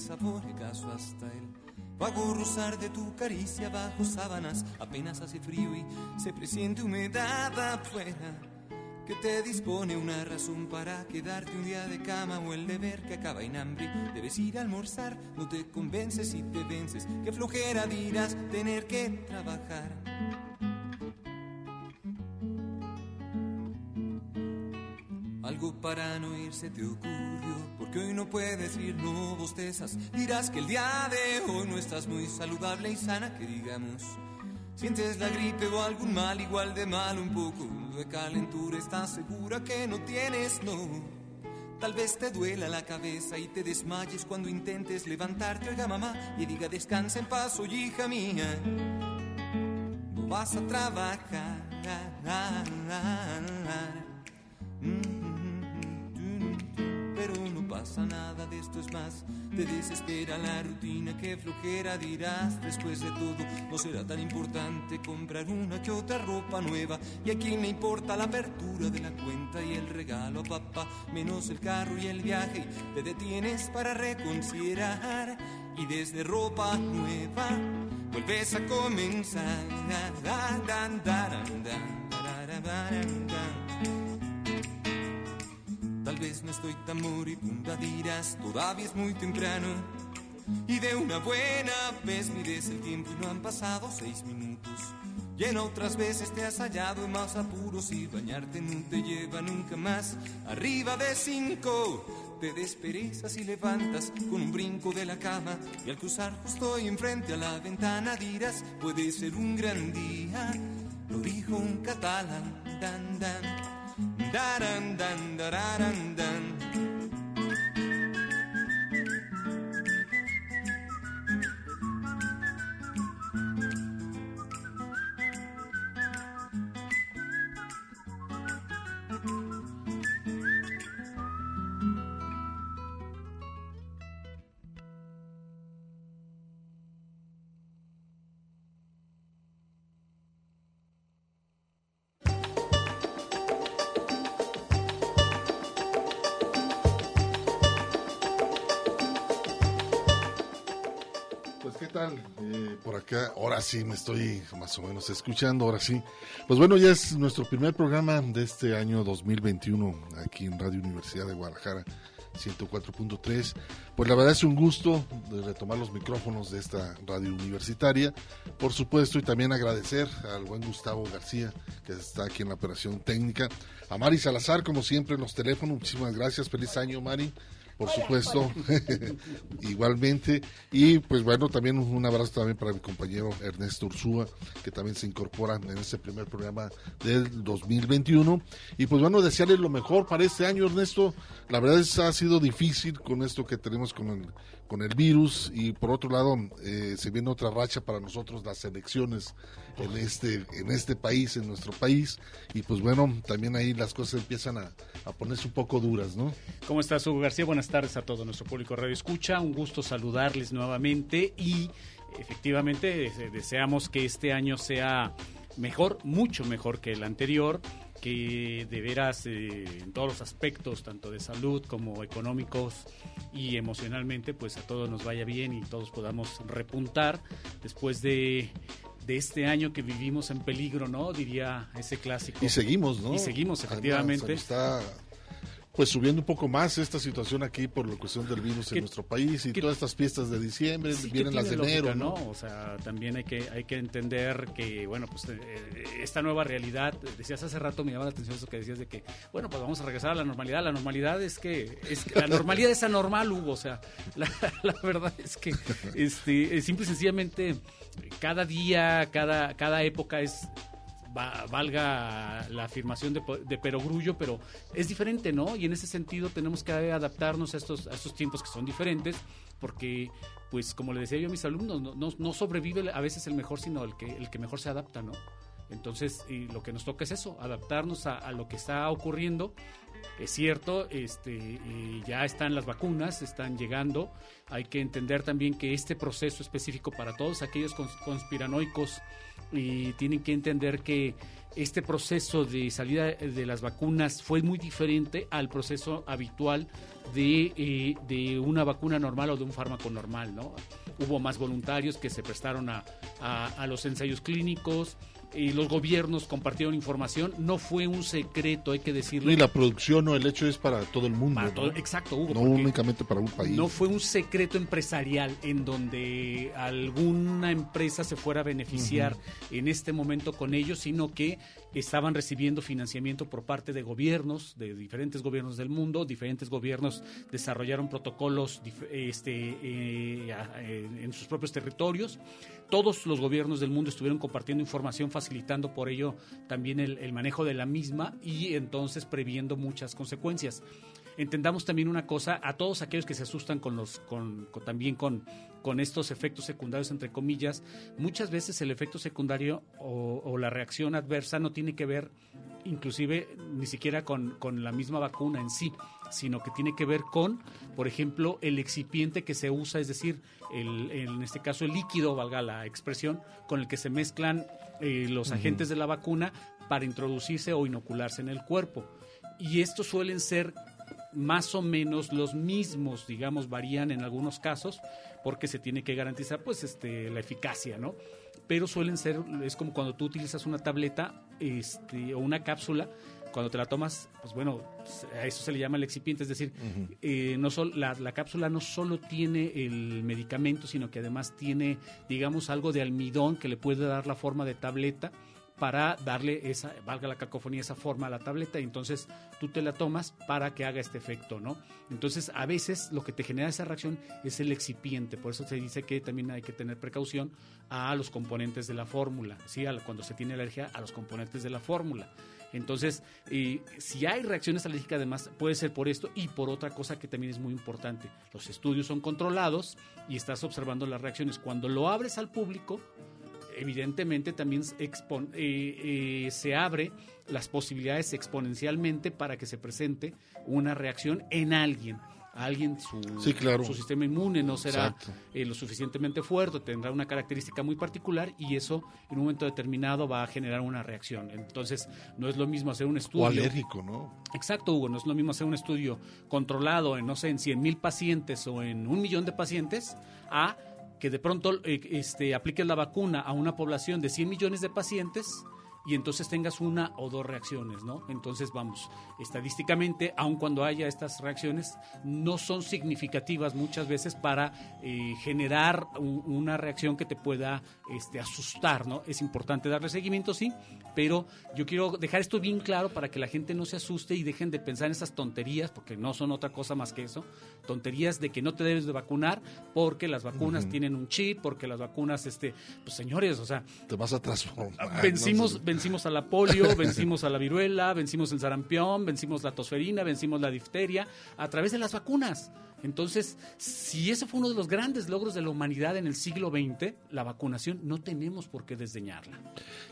Sabor y caso hasta el vago rozar de tu caricia bajo sábanas. Apenas hace frío y se presiente humedad afuera. Que te dispone una razón para quedarte un día de cama o el deber que acaba en hambre. Debes ir a almorzar, no te convences y te vences. Que flojera dirás tener que trabajar. Algo para no irse te ocurrió, porque hoy no puedes ir, no bostezas. Dirás que el día de hoy no estás muy saludable y sana, que digamos. Sientes la gripe o algún mal igual de mal, un poco de calentura, estás segura que no tienes, no. Tal vez te duela la cabeza y te desmayes cuando intentes levantarte, oiga mamá, y diga descansa en paz, oye hija mía. No vas a trabajar. Pero no pasa nada de esto es más. Te desespera la rutina, que flojera dirás. Después de todo, no será tan importante comprar una que otra ropa nueva. Y a quién le importa la apertura de la cuenta y el regalo a papá, menos el carro y el viaje. Te detienes para reconsiderar. Y desde ropa nueva vuelves a comenzar. Tal vez no estoy tan moribunda, dirás, todavía es muy temprano. Y de una buena vez mires el tiempo y no han pasado seis minutos. Y en otras veces te has hallado en más apuros y bañarte no te lleva nunca más. Arriba de cinco te desperezas y levantas con un brinco de la cama. Y al cruzar justo enfrente a la ventana dirás, puede ser un gran día. Lo dijo un catalán, dan, dan. Daran, dan, dararan, dan. Sí me estoy más o menos escuchando, ahora sí. Pues bueno, ya es nuestro primer programa de este año 2021 aquí en Radio Universidad de Guadalajara 104.3. Pues la verdad es un gusto de retomar los micrófonos de esta radio universitaria, por supuesto, y también agradecer al buen Gustavo García, que está aquí en la operación técnica, a Mari Salazar, como siempre, en los teléfonos. Muchísimas gracias, feliz año, Mari por supuesto, igualmente. Y pues bueno, también un abrazo también para mi compañero Ernesto Ursúa, que también se incorpora en este primer programa del 2021. Y pues bueno, desearle lo mejor para este año, Ernesto. La verdad es ha sido difícil con esto que tenemos con el, con el virus y por otro lado eh, se viene otra racha para nosotros las elecciones en este en este país en nuestro país y pues bueno también ahí las cosas empiezan a, a ponerse un poco duras no ¿Cómo estás, Hugo García? Buenas tardes a todo nuestro público Radio Escucha. Un gusto saludarles nuevamente y efectivamente deseamos que este año sea mejor, mucho mejor que el anterior, que de veras eh, en todos los aspectos, tanto de salud como económicos y emocionalmente, pues a todos nos vaya bien y todos podamos repuntar después de de este año que vivimos en peligro, ¿no? Diría ese clásico. Y seguimos, ¿no? Y seguimos, efectivamente. está pues subiendo un poco más esta situación aquí por la cuestión del virus en nuestro país y todas estas fiestas de diciembre, vienen las de enero, ¿no? O sea, también hay que hay que entender que bueno, pues eh, esta nueva realidad, decías hace rato me llama la atención eso que decías de que bueno, pues vamos a regresar a la normalidad. La normalidad es que es la normalidad es anormal, Hugo, o sea, la, verdad es que este simple y sencillamente cada día, cada cada época es valga la afirmación de, de, perogrullo, pero es diferente, ¿no? Y en ese sentido tenemos que adaptarnos a estos, tiempos que son diferentes, porque, pues, como le decía yo a mis alumnos, no, sobrevive a veces el mejor, sino el que, el que mejor se adapta, ¿no? Entonces, y lo que nos toca es eso, adaptarnos a, lo que está ocurriendo es cierto, este, ya están las vacunas, están llegando. Hay que entender también que este proceso específico para todos aquellos conspiranoicos y tienen que entender que este proceso de salida de las vacunas fue muy diferente al proceso habitual de, eh, de una vacuna normal o de un fármaco normal, ¿no? Hubo más voluntarios que se prestaron a, a los ensayos clínicos, y los gobiernos compartieron información, no fue un secreto, hay que decirlo. Y la producción o el hecho es para todo el mundo. Exacto, Hugo. No únicamente para un país. No fue un secreto empresarial en donde alguna empresa se fuera a beneficiar en este momento con ellos, sino que estaban recibiendo financiamiento por parte de gobiernos, de diferentes gobiernos del mundo, diferentes gobiernos desarrollaron protocolos este, eh, en sus propios territorios. Todos los gobiernos del mundo estuvieron compartiendo información, facilitando por ello también el manejo de la misma y entonces previendo muchas consecuencias entendamos también una cosa, a todos aquellos que se asustan con los, con, también con, con estos efectos secundarios, entre comillas, muchas veces el efecto secundario o, la reacción adversa no tiene que ver inclusive ni siquiera con, con, la misma vacuna en sí, sino que tiene que ver con, por ejemplo, el excipiente que se usa, es decir, el, en este caso el líquido, valga la expresión, con el que se mezclan eh, los agentes de la vacuna para introducirse o inocularse en el cuerpo. Y estos suelen ser más o menos los mismos, digamos, varían en algunos casos porque se tiene que garantizar pues este la eficacia, ¿no? Pero suelen ser es como cuando tú utilizas una tableta este o una cápsula cuando te la tomas, pues bueno, a eso se le llama el excipiente, es decir, eh, no la, la, cápsula no solo tiene el medicamento, sino que además tiene, digamos, algo de almidón que le puede dar la forma de tableta para darle esa, valga la cacofonía, esa forma a la tableta y entonces tú te la tomas para que haga este efecto, ¿no? Entonces, a veces lo que te genera esa reacción es el excipiente, por eso se dice que también hay que tener precaución a los componentes de la fórmula, ¿sí? cuando se tiene alergia a los componentes de la fórmula. Entonces, si hay reacciones alérgicas, además, puede ser por esto y por otra cosa que también es muy importante. Los estudios son controlados y estás observando las reacciones. Cuando lo abres al público, evidentemente también eh, eh, se abre las posibilidades exponencialmente para que se presente una reacción en alguien. Alguien, su, su sistema inmune no será eh, lo suficientemente fuerte, tendrá una característica muy particular y eso en un momento determinado va a generar una reacción. Entonces, no es lo mismo hacer un estudio. O alérgico, ¿no? Exacto, Hugo, no es lo mismo hacer un estudio controlado en, no sé, en 100 mil pacientes o en un millón de pacientes a que de pronto eh, este, apliques la vacuna a una población de 100 millones de pacientes y entonces tengas una o dos reacciones, ¿no? Entonces, vamos, estadísticamente, aun cuando haya estas reacciones, no son significativas muchas veces para eh, generar una reacción que te pueda este, asustar, ¿no? Es importante darle seguimiento, sí, pero yo quiero dejar esto bien claro para que la gente no se asuste y dejen de pensar en esas tonterías, porque no son otra cosa más que eso, tonterías de que no te debes de vacunar porque las vacunas tienen un chip, porque las vacunas, este, pues señores, o sea... Te vas a transformar. Vencimos, vencimos a la polio, vencimos a la viruela, vencimos el sarampión, vencimos la tosferina, vencimos la difteria a través de las vacunas. Entonces, si ese fue uno de los grandes logros de la humanidad en el siglo XX, la vacunación, no tenemos por qué desdeñarla.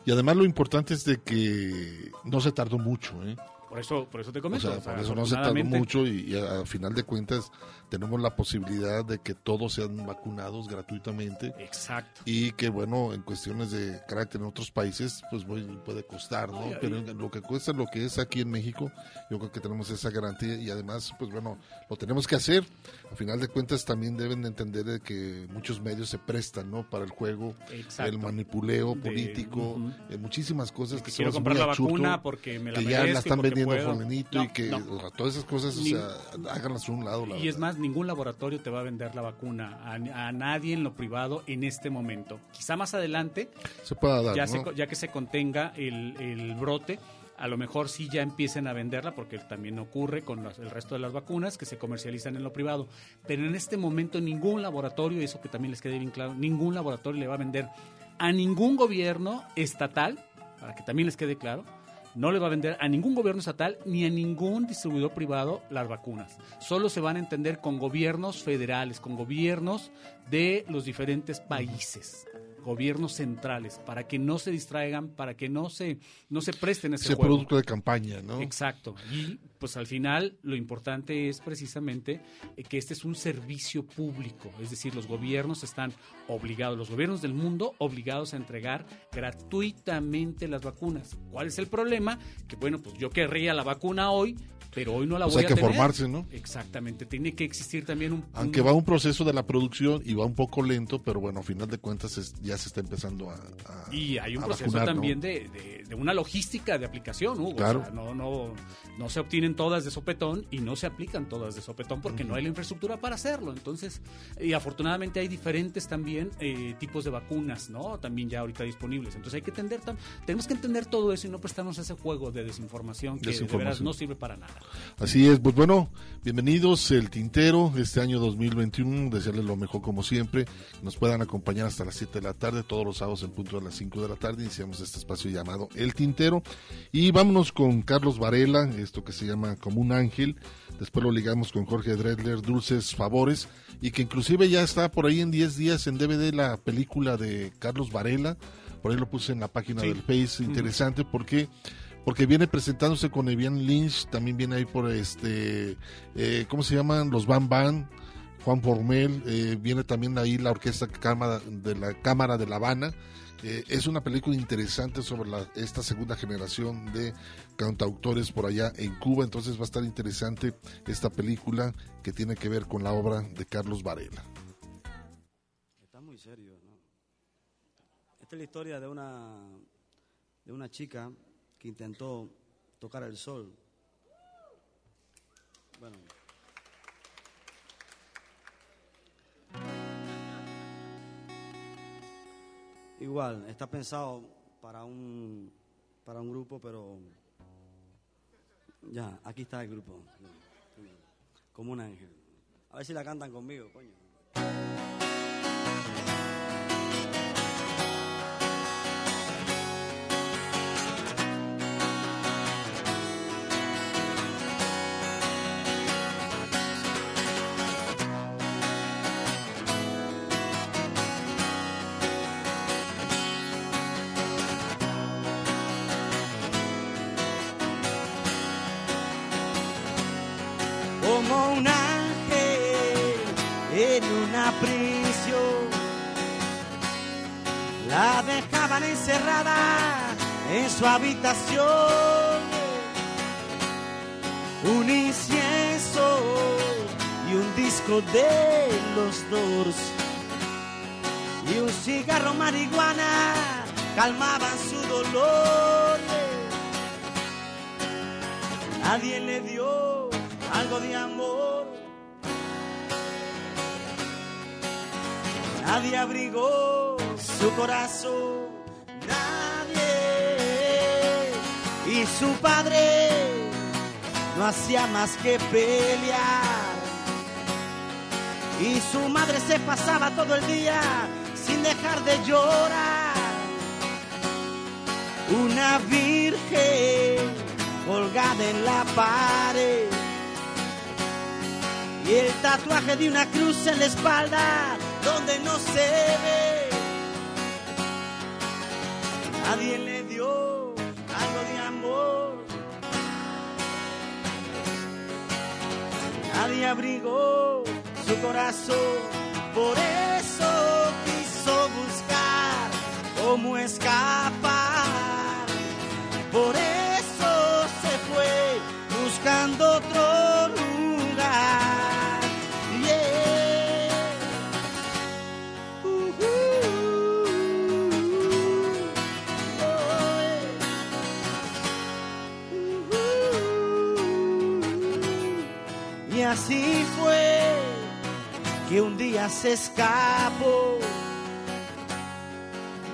Y además lo importante es de que no se tardó mucho, ¿eh? Por eso, por eso te O comento. sea, o sea, por eso no se tardó mucho y, y a, a final de cuentas tenemos la posibilidad de que todos sean vacunados gratuitamente Exacto. y que bueno, en cuestiones de carácter en otros países, pues puede costar, ¿no? Ay, ay. Pero lo que cuesta lo que es aquí en México, yo creo que tenemos esa garantía y además, pues bueno, lo tenemos que hacer. A final de cuentas también deben de entender de que muchos medios se prestan, ¿no? Para el juego, Exacto. el manipuleo De- político, ujú. eh, muchísimas cosas que que quiero comprar la vacuna porque me la que ya la están vendiendo fulanito No, y que no. o sea, todas esas cosas, o Ni- sea, háganlas a un lado. La Y es verdad. Ningún laboratorio te va a vender la vacuna a, a nadie en lo privado en este momento. Quizá más adelante, se pueda dar, ya, ¿no? se ya que se contenga el, el brote, a lo mejor sí ya empiecen a venderla, porque también ocurre con el resto de las vacunas que se comercializan en lo privado. Pero en este momento ningún laboratorio, eso que también les quede bien claro, ningún laboratorio le va a vender a ningún gobierno estatal, para que también les quede claro, no le va a vender a ningún gobierno estatal ni a ningún distribuidor privado las vacunas. Solo se van a entender con gobiernos federales, con gobiernos de los diferentes países, gobiernos centrales, para que no se distraigan, para que no se, no se presten ese Ese juego. producto de campaña, ¿no? Exacto. Y pues al final lo importante es precisamente eh, que este es un servicio público, es decir, los gobiernos están obligados, los gobiernos del mundo obligados a entregar gratuitamente las vacunas. ¿Cuál es el problema? Que bueno, pues yo querría la vacuna hoy, pero hoy no la Pues voy hay a que tener. formarse, ¿no? Exactamente, tiene que existir también un... Aunque un- va un proceso de la producción y va un poco lento, pero bueno, a final de cuentas es- ya se está empezando a, a- Y hay un proceso vacunar, ¿no? también de, de- de una logística de aplicación, Hugo. Claro. O sea, no, no, no se todas de sopetón y no se aplican todas de sopetón porque no hay la infraestructura para hacerlo. Entonces, y afortunadamente hay diferentes también eh, tipos de vacunas, ¿no? También ya ahorita disponibles. Entonces hay que entender, tenemos que entender todo eso y no prestarnos a ese juego de desinformación que de veras Desinformación. no sirve para nada. Así es, pues bueno, bienvenidos el Tintero este año 2021, desearles lo mejor como siempre, nos puedan acompañar hasta las 7 de la tarde, todos los sábados en punto de las 5 de la tarde, iniciamos este espacio llamado El Tintero y vámonos con Carlos Varela, esto que se llama Como un Ángel, después lo ligamos con Jorge Dredler, Dulces Favores, y que inclusive ya está por ahí en 10 días en DVD la película de Carlos Varela, por ahí lo puse en la página Sí. del Face, interesante porque porque viene presentándose con Evian Lynch, también viene ahí por este, eh, ¿cómo se llaman? Los Van Van, Juan Formel, eh, viene también ahí la orquesta de la Cámara de La Habana. Eh, es una película interesante sobre la- esta segunda generación de cantautores por allá en Cuba, entonces va a estar interesante esta película que tiene que ver con la obra de Carlos Varela. Está muy serio, ¿no? Esta es la historia de una, de una chica que intentó tocar el sol. Bueno. Igual, está pensado para un, para un grupo, pero ya, aquí está el grupo. Como un ángel. A ver si la cantan conmigo, coño. Encerrada en su habitación. Un incienso y un disco de los Doors y un cigarro marihuana calmaban su dolor. Nadie le dio algo de amor. Nadie abrigó su corazón. Y su padre no hacía más que pelear. Y su madre se pasaba todo el día sin dejar de llorar. Una virgen colgada en la pared. Y el tatuaje de una cruz en la espalda donde no se ve. Nadie le nadie abrigó su corazón, por eso quiso buscar cómo escapar, por eso se fue buscando otro que un día se escapó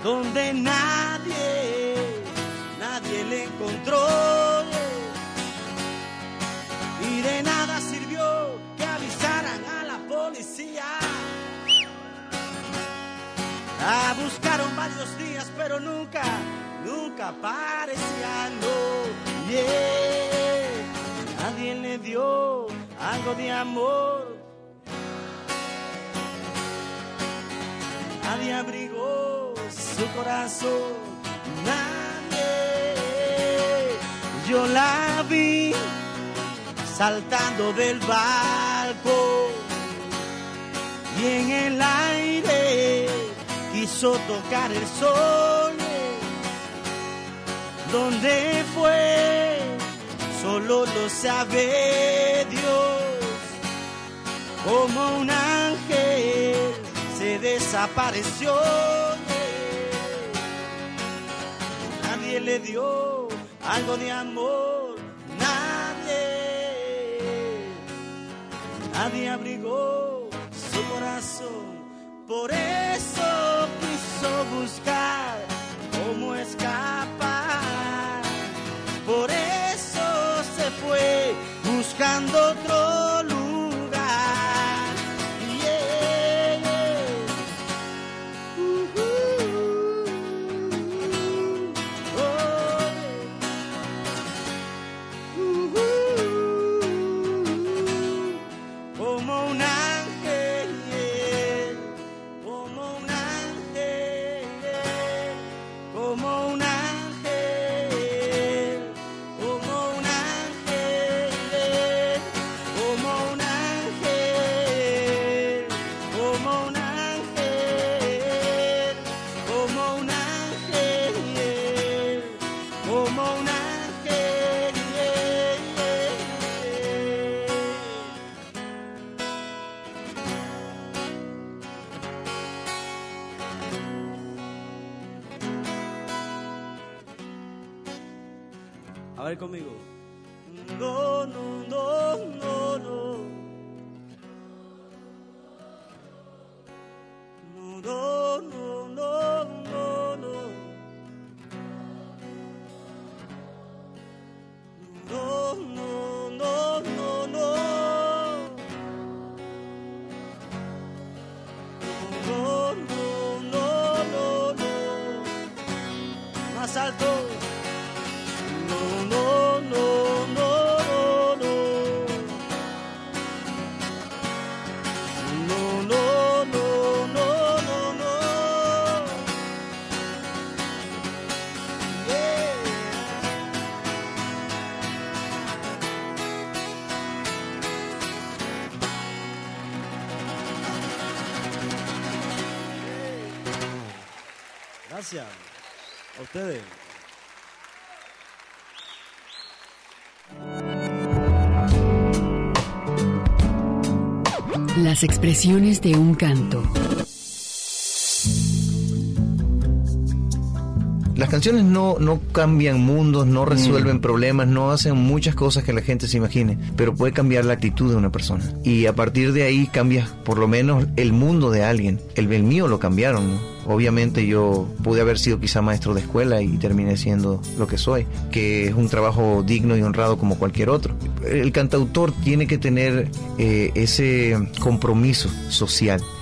donde nadie, nadie le encontró. Y de nada sirvió que avisaran a la policía. La buscaron varios días, pero nunca, nunca aparecía, no. Yeah. Nadie le dio algo de amor. Nadie abrigó su corazón. Nadie. Yo la vi saltando del barco y en el aire quiso tocar el sol. ¿Dónde fue? Solo lo sabe Dios. Como un ángel desapareció. Nadie le dio algo de amor. Nadie. Nadie abrigó su corazón. Por eso quiso buscar cómo escapar. Por eso se fue buscando otro ustedes. Las expresiones de un canto. Las canciones no, no cambian mundos, no resuelven problemas, no hacen muchas cosas que la gente se imagine, pero puede cambiar la actitud de una persona. Y a partir de ahí cambias por lo menos el mundo de alguien. El, el mío lo cambiaron, ¿no? Obviamente yo pude haber sido quizá maestro de escuela y terminé siendo lo que soy, que es un trabajo digno y honrado como cualquier otro. El cantautor tiene que tener eh, ese compromiso social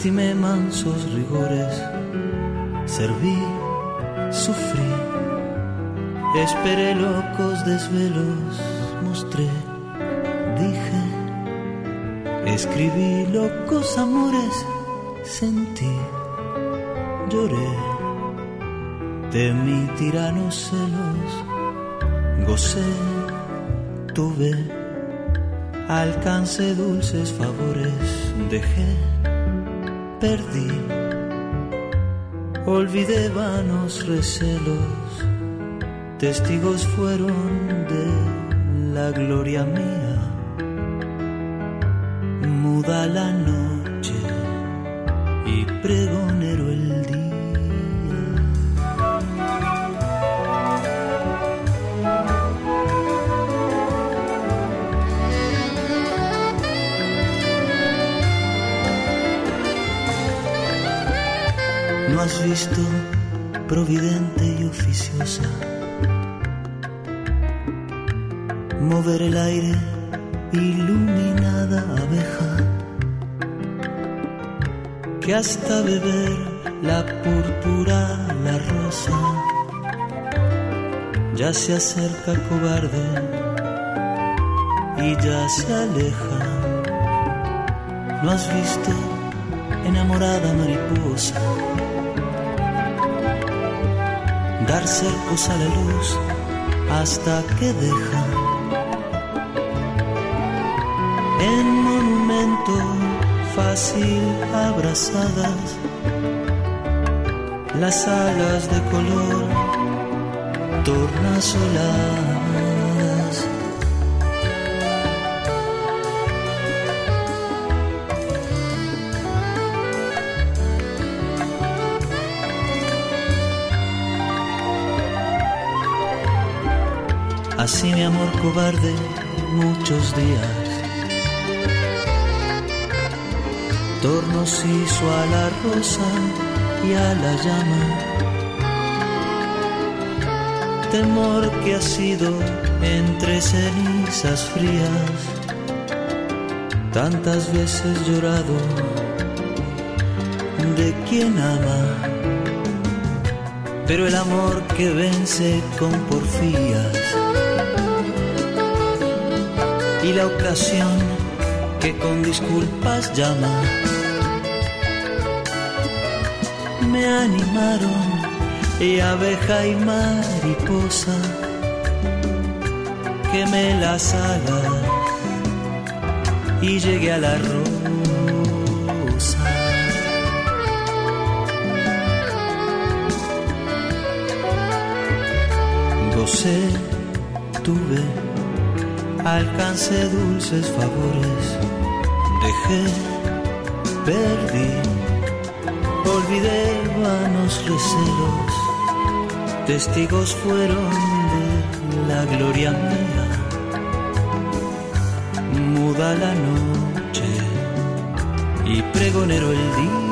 Estimé mansos rigores, serví, sufrí, esperé locos desvelos, mostré, dije, escribí locos amores, sentí, lloré, temí tiranos celos, gocé, tuve alcancé dulces favores, dejé, perdí, olvidé vanos recelos, testigos fueron de la gloria mía, muda la noche hasta beber la púrpura la rosa. Ya se acerca cobarde y ya se aleja. ¿No has visto enamorada mariposa dar cercos a la luz hasta que deja fácil abrazadas las alas de color tornasoladas. Así mi amor cobarde muchos días tornos hizo a la rosa y a la llama. Temor que ha sido entre cenizas frías, tantas veces llorado de quien ama. Pero el amor que vence con porfías y la ocasión que con disculpas llama me animaron y abeja y mariposa quemé las alas y llegué a la rosa. Gocé tuve alcancé dulces favores dejé perdí olvidé vanos recelos, testigos fueron de la gloria mía, muda la noche y pregonero el día.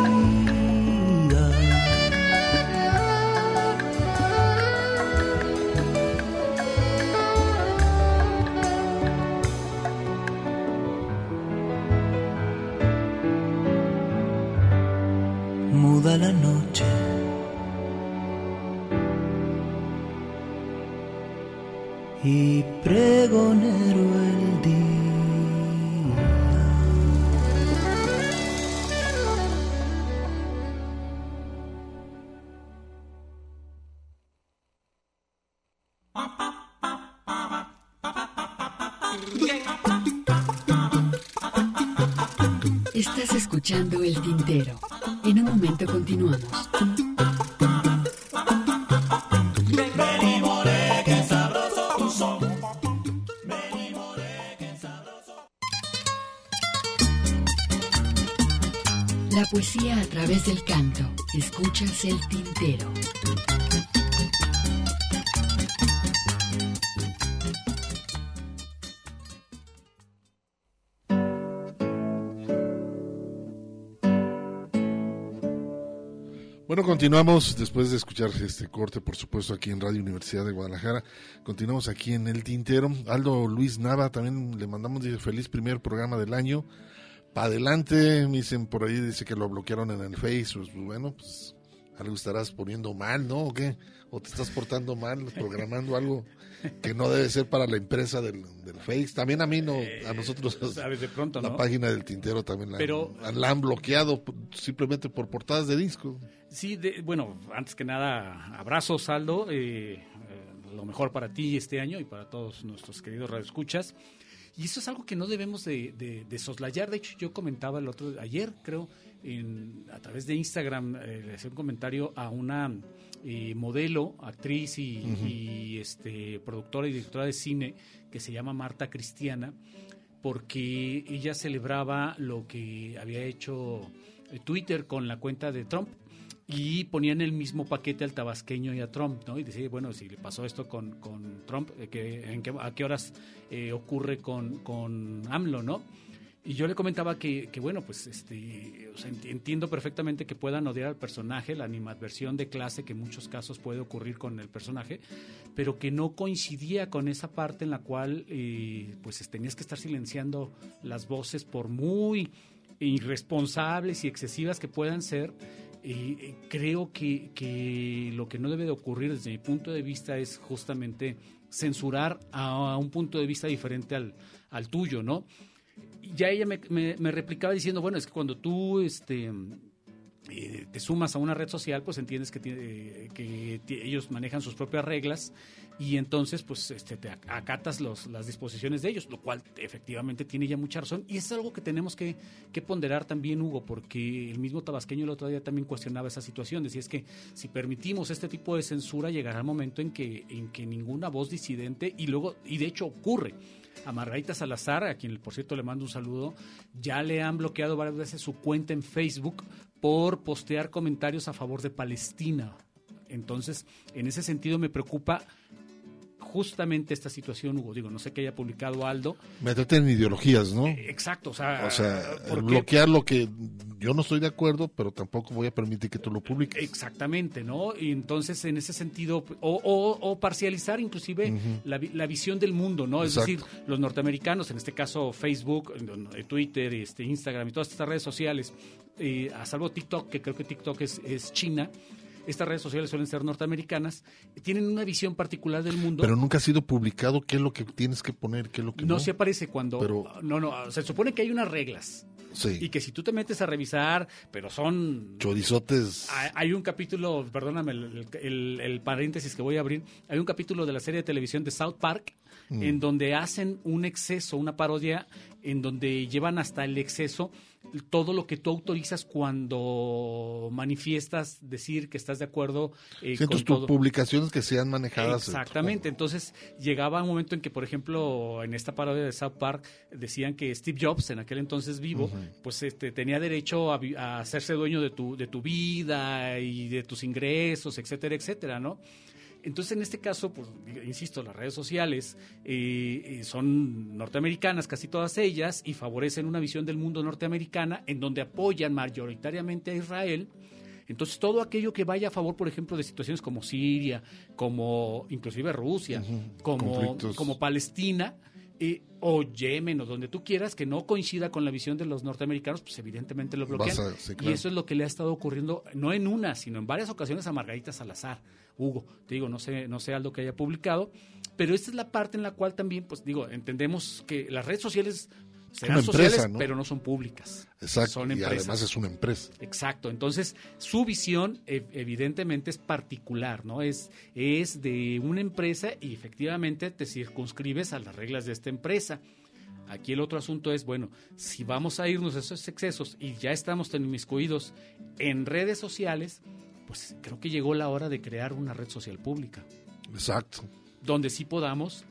Continuamos después de escuchar este corte, por supuesto, aquí en Radio Universidad de Guadalajara. Continuamos aquí en El Tintero. Aldo Luis Nava, también le mandamos dice, feliz primer programa del año. Pa' adelante, me dicen por ahí, dice que lo bloquearon en el Facebook. Pues, bueno, pues algo estarás poniendo mal, ¿no? ¿O qué? ¿O te estás portando mal, programando algo que no debe ser para la empresa del, del Face? También a mí, no, a nosotros, Sabes, de pronto, la ¿no? página del Tintero también la, Pero- la han bloqueado simplemente por portadas de disco. Sí, de- bueno, antes que nada, abrazos, Aldo. eh, eh, lo mejor para ti este año y para todos nuestros queridos radioescuchas. Y eso es algo que no debemos de, de- de soslayar. De hecho, yo comentaba el otro ayer, creo, en- a través de Instagram, eh, le hacía un comentario a una eh, modelo, actriz y, y, este, productora y directora de cine que se llama Marta Cristiana, porque ella celebraba lo que había hecho Twitter con la cuenta de Trump y ponían el mismo paquete al tabasqueño y a Trump, ¿no? Y decía, bueno, si le pasó esto con, con Trump, eh, que, en qué, ¿a qué horas eh, ocurre con, con AMLO, ¿no? Y yo le comentaba que, que, bueno, pues este, o sea, enti- entiendo perfectamente que puedan odiar al personaje, la animadversión de clase que en muchos casos puede ocurrir con el personaje, pero que no coincidía con esa parte en la cual eh, pues tenías que estar silenciando las voces por muy irresponsables y excesivas que puedan ser. Eh, creo que, que lo que no debe de ocurrir desde mi punto de vista es justamente censurar a, un punto de vista diferente al, al tuyo, ¿no? Ya ella me, me- me replicaba diciendo, bueno, es que cuando tú este, eh, te sumas a una red social, pues entiendes que, eh, que ellos manejan sus propias reglas y entonces pues este, te ac- acatas los, las disposiciones de ellos, lo cual efectivamente tiene ya mucha razón. Y es algo que tenemos que, que ponderar también, Hugo, porque el mismo tabasqueño el otro día también cuestionaba esa situación, decía es que si permitimos este tipo de censura llegará el momento en que, en que ninguna voz disidente y luego, y de hecho ocurre, a Margarita Salazar, a quien por cierto le mando un saludo, ya le han bloqueado varias veces su cuenta en Facebook por postear comentarios a favor de Palestina. Entonces, en ese sentido me preocupa justamente esta situación, Hugo. Digo, no sé qué haya publicado Aldo. Meterte en ideologías, ¿no? Exacto, o sea, O sea, bloquear lo que yo no estoy de acuerdo, pero tampoco voy a permitir que tú lo publiques. Exactamente, ¿no? Y entonces, en ese sentido, o, o- o parcializar inclusive la, vi- la visión del mundo, ¿no? Es Exacto. decir, los norteamericanos, en este caso Facebook, eh, Twitter, este, Instagram y todas estas redes sociales, eh, a salvo TikTok, que creo que TikTok es, es China, estas redes sociales suelen ser norteamericanas, tienen una visión particular del mundo. Pero nunca ha sido publicado qué es lo que tienes que poner, qué es lo que no. no se aparece cuando... Pero- No, no, se supone que hay unas reglas. Sí. Y que si tú te metes a revisar, pero son Chorizotes. hay- Hay un capítulo, perdóname el, el- el paréntesis que voy a abrir, hay un capítulo de la serie de televisión de South Park Mm. en donde hacen un exceso, una parodia, en donde llevan hasta el exceso todo lo que tú autorizas cuando manifiestas decir que estás de acuerdo eh, Sí, con tus todo. publicaciones que sean manejadas. Exactamente. Entonces llegaba un momento en que, por ejemplo, en esta parodia de South Park decían que Steve Jobs, en aquel entonces vivo, pues este, tenía derecho a, a hacerse dueño de tu, de tu vida y de tus ingresos, etcétera, etcétera, ¿no? Entonces, en este caso, pues, insisto, las redes sociales eh, eh, son norteamericanas, casi todas ellas, y favorecen una visión del mundo norteamericana en donde apoyan mayoritariamente a Israel. Entonces, todo aquello que vaya a favor, por ejemplo, de situaciones como Siria, como inclusive Rusia, como, Palestina, eh, o Yemen o donde tú quieras que no coincida con la visión de los norteamericanos, pues evidentemente lo bloquean. Vas a- sí, claro. Y eso es lo que le ha estado ocurriendo, no en una, sino en varias ocasiones a Margarita Salazar. Hugo, te digo, no sé, no sé algo que haya publicado, pero esta es la parte en la cual también, pues digo, entendemos que las redes sociales serán empresa, sociales, ¿no? pero no son públicas. Exacto. Son y empresas. además es una empresa. Exacto, entonces su visión e- evidentemente es particular, ¿no? Es, es de una empresa y efectivamente te circunscribes a las reglas de esta empresa. Aquí el otro asunto es, bueno, si vamos a irnos a esos excesos y ya estamos inmiscuidos en redes sociales, pues creo que llegó la hora de crear una red social pública, Exacto. donde sí podamos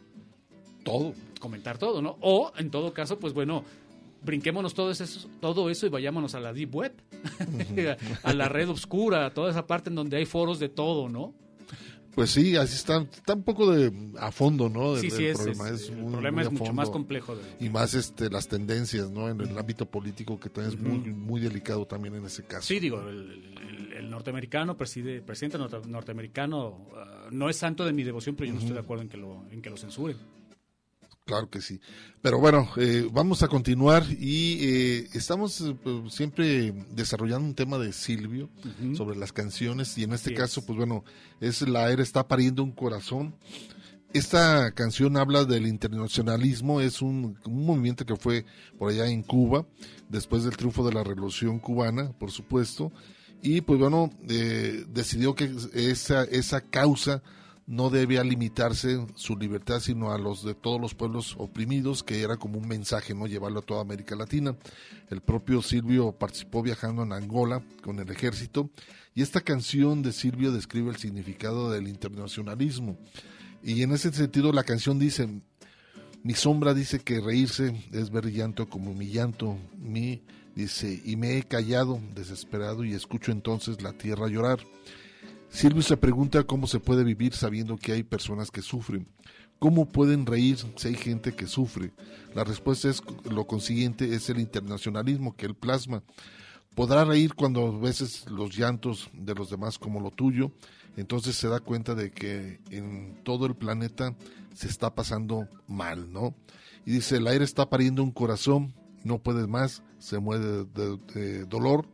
Todo. comentar todo, ¿no? O, en todo caso, pues bueno, brinquémonos todo eso, todo eso y vayámonos a la deep web, a la red oscura, a toda esa parte en donde hay foros de todo, ¿no? Pues sí, así está, está un poco de a fondo, ¿no? Sí, sí, es, problema es- es el problema es mucho fondo. más complejo. de- Y más este las tendencias, ¿no? En el ámbito político que también es muy, muy delicado también en ese caso. Sí, digo, el, el- el norteamericano, preside, presidente norte- norteamericano, ah, no es santo de mi devoción, pero yo no estoy de acuerdo en que lo, en que lo censuren. Claro que sí. Pero bueno, eh, vamos a continuar y eh, estamos eh, pues, siempre desarrollando un tema de Silvio sobre las canciones y en este caso, es. pues bueno, es La Era está pariendo un corazón. Esta canción habla del internacionalismo, es un, un movimiento que fue por allá en Cuba, después del triunfo de la Revolución Cubana, por supuesto, y pues bueno, eh, decidió que esa, esa causa no debía limitarse su libertad, sino a los de todos los pueblos oprimidos, que era como un mensaje, ¿no? Llevarlo a toda América Latina. El propio Silvio participó viajando en Angola con el ejército, y esta canción de Silvio describe el significado del internacionalismo. Y en ese sentido la canción dice, mi sombra dice que reírse es ver llanto como mi llanto, mi dice, y me he callado desesperado y escucho entonces la tierra llorar. Silvio se pregunta cómo se puede vivir sabiendo que hay personas que sufren. ¿Cómo pueden reír si hay gente que sufre? La respuesta es lo consiguiente es el internacionalismo que él plasma. Podrá reír cuando a veces los llantos de los demás como lo tuyo, entonces se da cuenta de que en todo el planeta se está pasando mal, ¿no? Y dice, el aire está pariendo un corazón, no puede más, se muere de, de- de dolor,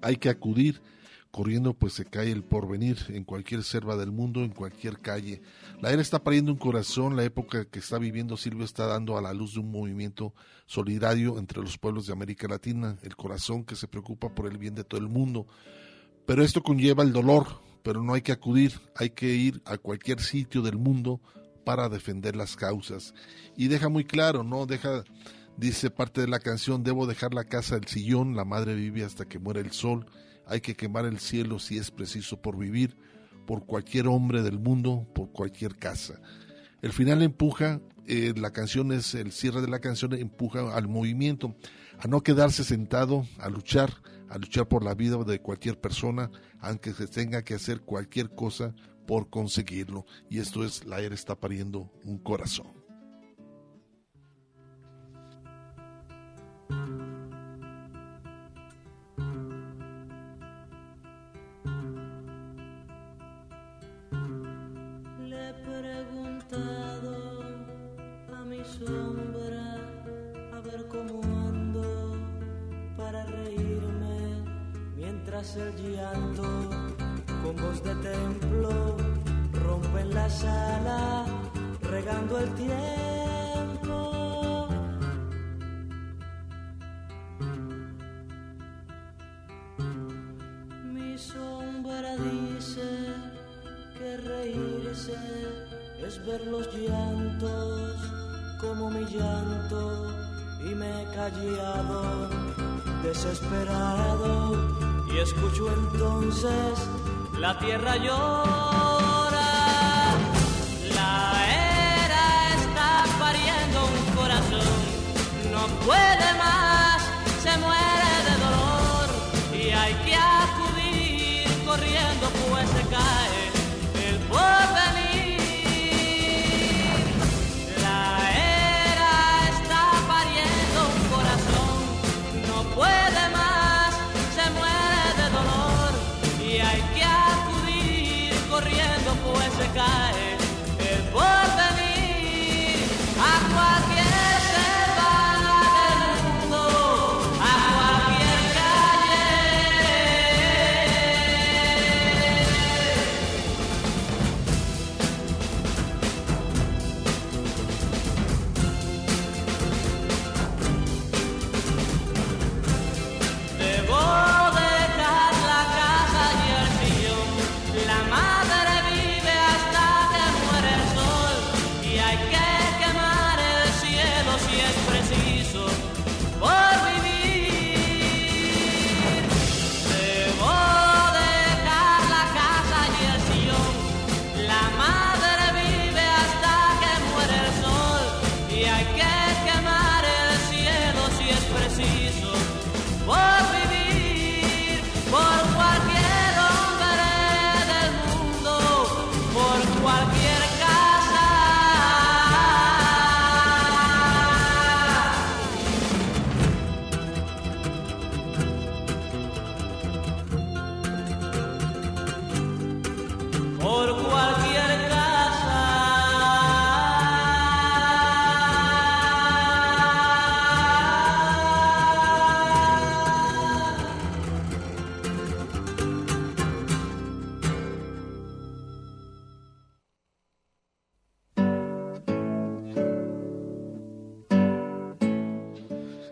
hay que acudir, corriendo pues se cae el porvenir en cualquier selva del mundo, en cualquier calle. La era está pariendo un corazón, la época que está viviendo Silvio está dando a la luz de un movimiento solidario entre los pueblos de América Latina, el corazón que se preocupa por el bien de todo el mundo. Pero esto conlleva el dolor, pero no hay que acudir, hay que ir a cualquier sitio del mundo para defender las causas. Y deja muy claro, ¿no? Deja, dice parte de la canción, debo dejar la casa del sillón, la madre vive hasta que muera el sol, hay que quemar el cielo si es preciso por vivir, por cualquier hombre del mundo, por cualquier casa. El final empuja, eh, la canción es, el cierre de la canción empuja al movimiento, a no quedarse sentado, a luchar, a luchar por la vida de cualquier persona, aunque se tenga que hacer cualquier cosa por conseguirlo. Y esto es, la era está pariendo un corazón. Sombra a ver cómo ando para reírme mientras el llanto con voz de templo rompe en la sala regando el tiempo. Mi sombra dice que reírse es ver los llantos como mi llanto y me he callado desesperado y escucho entonces la tierra llora. La era está pariendo un corazón, no puede más,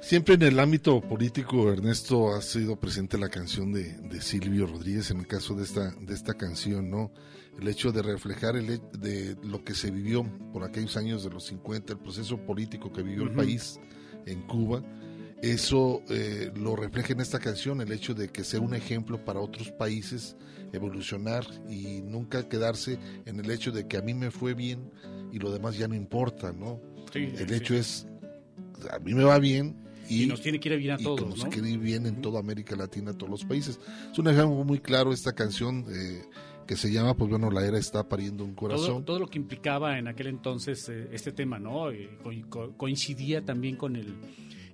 Siempre en el ámbito político, Ernesto, ha sido presente la canción de, de Silvio Rodríguez, en el caso de esta, de esta canción, ¿no? El hecho de reflejar el, de lo que se vivió por aquellos años de los 50, el proceso político que vivió el país en Cuba, eso eh, lo refleja en esta canción, el hecho de que sea un ejemplo para otros países evolucionar y nunca quedarse en el hecho de que a mí me fue bien y lo demás ya no importa, ¿no? Sí, el sí. hecho es, a mí me va bien y, Y nos tiene que ir bien a y todos, nos ¿no? quiere ir bien en toda América Latina, todos los países. Es un ejemplo muy claro esta canción eh, que se llama, pues bueno, la era está pariendo un corazón. todo lo que implicaba en aquel entonces eh, este tema, ¿no? Eh, co- co- coincidía también con el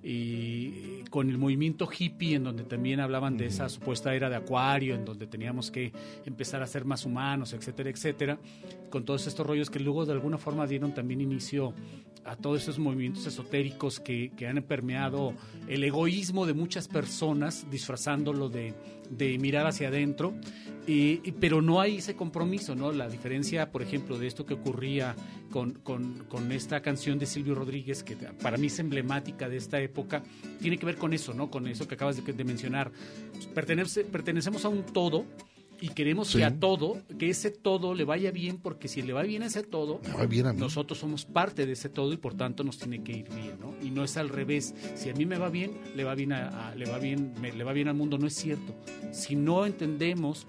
y con el movimiento hippie en donde también hablaban de esa supuesta era de acuario en donde teníamos que empezar a ser más humanos etcétera etcétera con todos estos rollos que luego de alguna forma dieron también inicio a todos esos movimientos esotéricos que, que han permeado el egoísmo de muchas personas disfrazándolo de, de mirar hacia adentro y- pero no hay ese compromiso, ¿no? La diferencia, por ejemplo, de esto que ocurría con, con- con esta canción de Silvio Rodríguez, que para mí es emblemática de esta época, tiene que ver con eso, ¿no? Con eso que acabas de, de mencionar. Pertenece- pertenecemos a un todo y queremos Sí. que a todo, que ese todo le vaya bien, porque si le va bien a ese todo, Me va bien a mí. nosotros somos parte de ese todo y por tanto nos tiene que ir bien, ¿no? Y no es al revés. Si a mí me va bien, le va bien a, a- le va bien, me- le va bien al mundo. No es cierto. Si no entendemos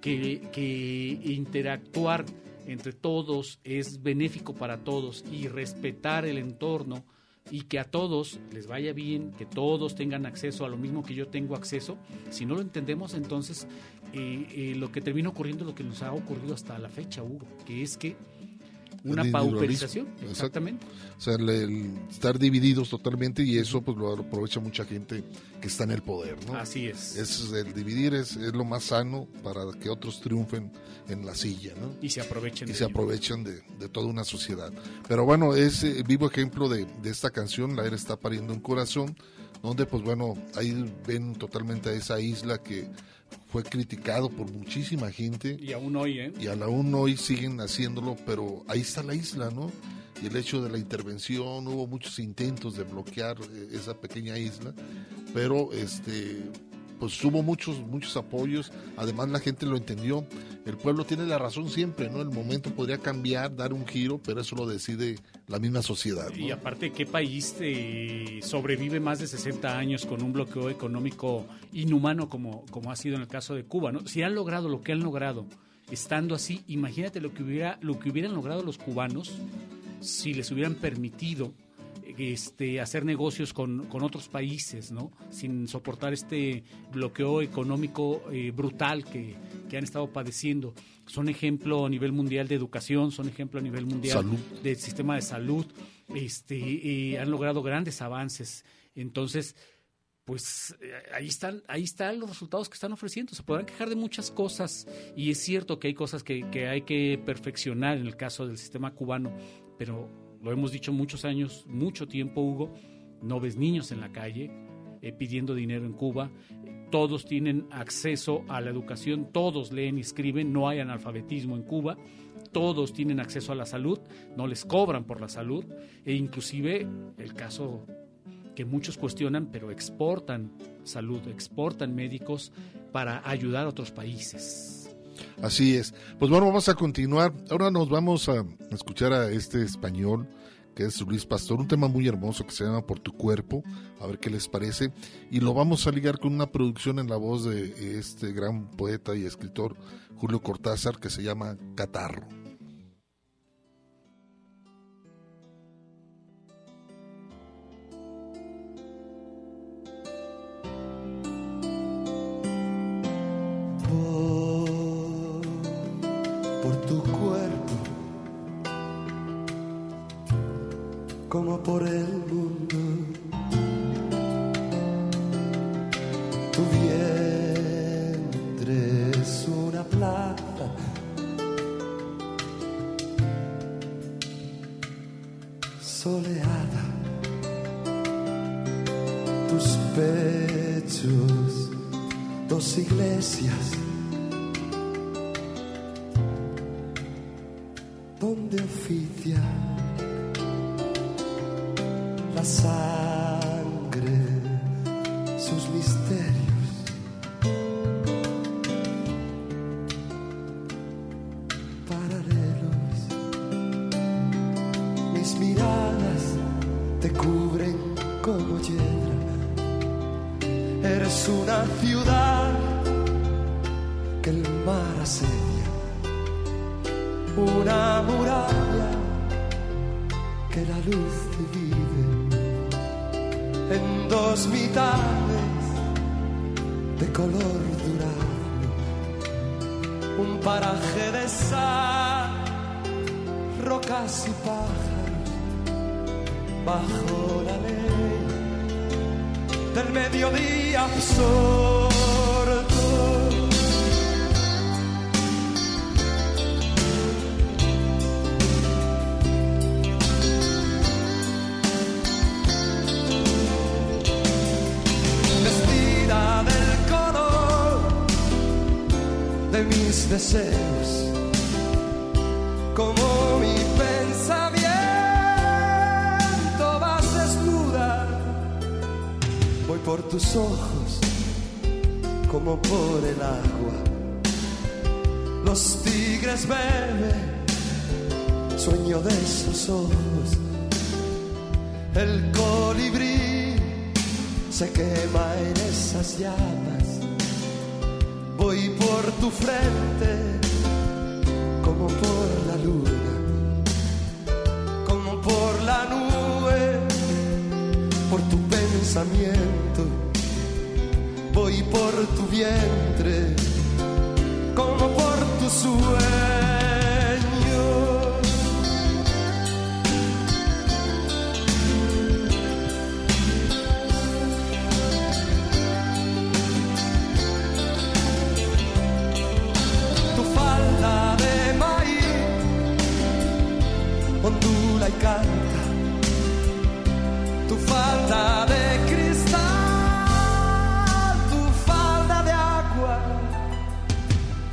que, que interactuar entre todos es benéfico para todos y respetar el entorno y que a todos les vaya bien, que todos tengan acceso a lo mismo que yo tengo acceso, si no lo entendemos, entonces eh, eh, lo que termina ocurriendo es lo que nos ha ocurrido hasta la fecha, Hugo, que es que una pauperización, exactamente. O sea, el, el estar divididos totalmente y eso pues lo aprovecha mucha gente que está en el poder, ¿no? Así es. Es el dividir es, es lo más sano para que otros triunfen en la silla, ¿no? Y se aprovechen y de se ello. aprovechan de, de toda una sociedad. Pero bueno, es eh, vivo ejemplo de, de esta canción, La Era está pariendo un corazón, donde pues bueno, ahí ven totalmente a esa isla que fue criticado por muchísima gente Y aún hoy, ¿eh? y aún hoy siguen haciéndolo, pero ahí está la isla, ¿no? Y el hecho de la intervención, hubo muchos intentos de bloquear eh, esa pequeña isla, pero este pues hubo muchos muchos apoyos, además la gente lo entendió. El pueblo tiene la razón siempre, ¿no? El momento podría cambiar, dar un giro, pero eso lo decide la misma sociedad. Y aparte, ¿qué país eh, sobrevive más de 60 años con un bloqueo económico inhumano como, como ha sido en el caso de Cuba? ¿no? Si han logrado lo que han logrado, estando así, imagínate lo que, hubiera, lo que hubieran logrado los cubanos si les hubieran permitido este, hacer negocios con, con otros países, ¿no? Sin soportar este bloqueo económico eh, brutal que, que han estado padeciendo. Son ejemplo a nivel mundial de educación, son ejemplo a nivel mundial Salud. del sistema de salud. Este, eh, han logrado grandes avances. Entonces, pues eh, ahí están, ahí están los resultados que están ofreciendo. Se podrán quejar de muchas cosas y es cierto que hay cosas que, que hay que perfeccionar en el caso del sistema cubano, pero lo hemos dicho muchos años, mucho tiempo, Hugo, no ves niños en la calle eh, pidiendo dinero en Cuba, todos tienen acceso a la educación, todos leen y escriben, no hay analfabetismo en Cuba, todos tienen acceso a la salud, no les cobran por la salud, e inclusive el caso que muchos cuestionan, pero exportan salud, exportan médicos para ayudar a otros países. Así es. Pues bueno, vamos a continuar. Ahora nos vamos a escuchar a este español que es Luis Pastor, un tema muy hermoso que se llama Por tu cuerpo, a ver qué les parece. Y lo vamos a ligar con una producción en la voz de este gran poeta y escritor Julio Cortázar que se llama Catarro.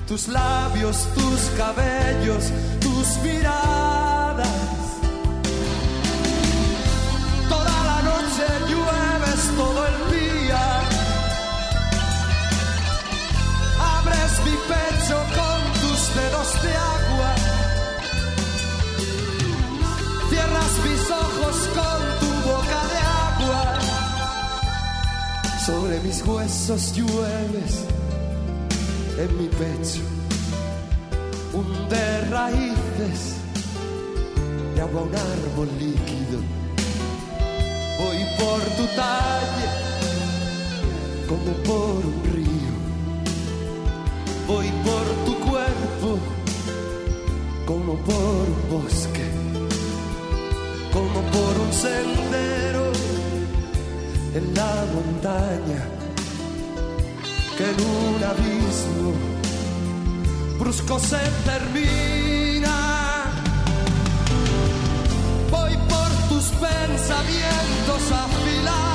Tus labios, tus cabellos, tus miradas. Toda la noche llueves todo el día. Abres mi pecho con tus dedos de agua. Cierras mis ojos con tu boca de agua. Sobre mis huesos llueves en mi pecho. Hunde raíces de agua un árbol líquido. Voy por tu talle como por un río. Voy por tu cuerpo como por un bosque, como por un sendero en la montaña que en un abismo brusco se termina. Voy por tus pensamientos afilados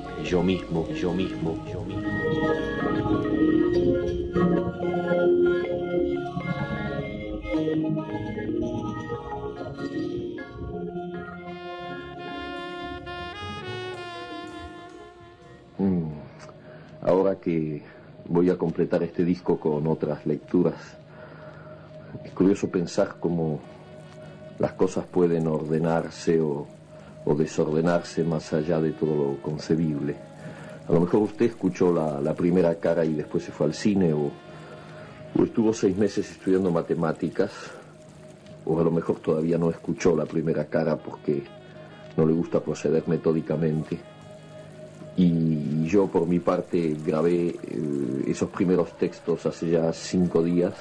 y yo mismo, yo mismo, yo mismo. Mm, Ahora que voy a completar este disco con otras lecturas, es curioso pensar cómo las cosas pueden ordenarse o, o desordenarse más allá de todo lo concebible. A lo mejor usted escuchó la, la primera cara y después se fue al cine o, o estuvo seis meses estudiando matemáticas o a lo mejor todavía no escuchó la primera cara porque no le gusta proceder metódicamente. Y yo por mi parte grabé eh, esos primeros textos hace ya cinco días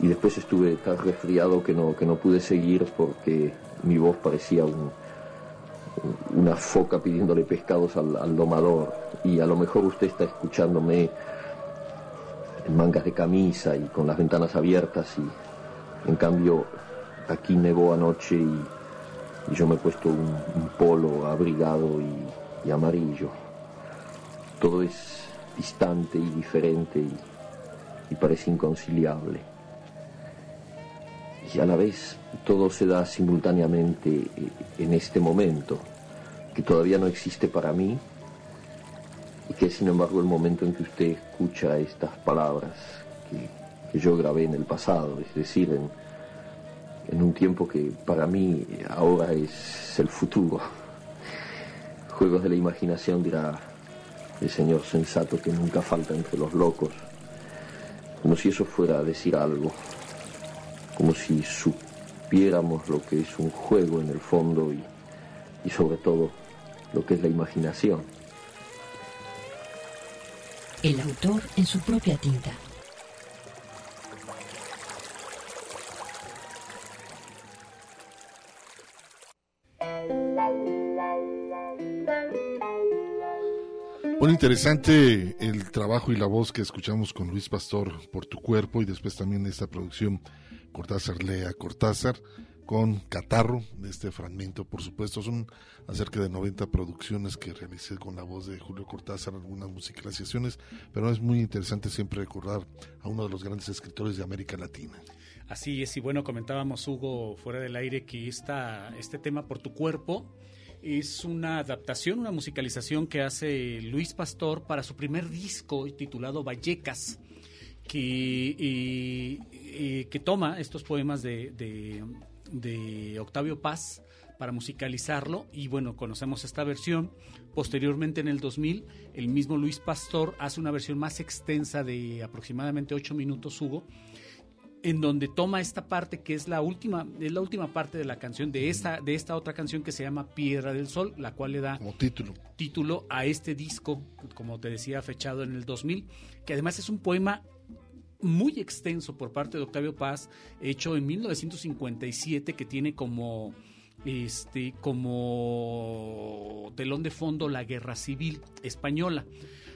y después estuve tan resfriado que no, que no pude seguir porque mi voz parecía un, una foca pidiéndole pescados al, domador y a lo mejor usted está escuchándome en mangas de camisa y con las ventanas abiertas y en cambio aquí nevó anoche y, yo me he puesto un, polo abrigado y, y amarillo. Todo es distante y diferente y, y parece inconciliable. Y a la vez todo se da simultáneamente eh, en este momento, que todavía no existe para mí y que es sin embargo el momento en que usted escucha estas palabras que, yo grabé en el pasado, es decir, en, en un tiempo que para mí ahora es el futuro. Juegos de la imaginación dirá el señor sensato que nunca falta entre los locos, como si eso fuera a decir algo, como si supiéramos lo que es un juego en el fondo y, y sobre todo lo que es la imaginación. El autor en su propia tinta. Bueno, interesante el trabajo y la voz que escuchamos con Luis Pastor por tu cuerpo y después también esta producción Cortázar Lea Cortázar con Catarro, este fragmento, por supuesto, son acerca de 90 producciones que realicé con la voz de Julio Cortázar, algunas musicalizaciones, pero es muy interesante siempre recordar a uno de los grandes escritores de América Latina. Así es, y bueno, comentábamos, Hugo, fuera del aire, que esta, este tema por tu cuerpo es una adaptación, una musicalización que hace Luis Pastor para su primer disco titulado Vallecas, que, que toma estos poemas de, de, de Octavio Paz para musicalizarlo y bueno, conocemos esta versión. Posteriormente en el 2000, el mismo Luis Pastor hace una versión más extensa de aproximadamente 8 minutos, Hugo, en donde toma esta parte que es la última, es la última parte de la canción, de esta, de esta otra canción que se llama Piedra del Sol, la cual le da como título. título a este disco, como te decía, fechado en el 2000, que además es un poema muy extenso por parte de Octavio Paz, hecho en 1957, que tiene como este como telón de fondo la guerra civil española.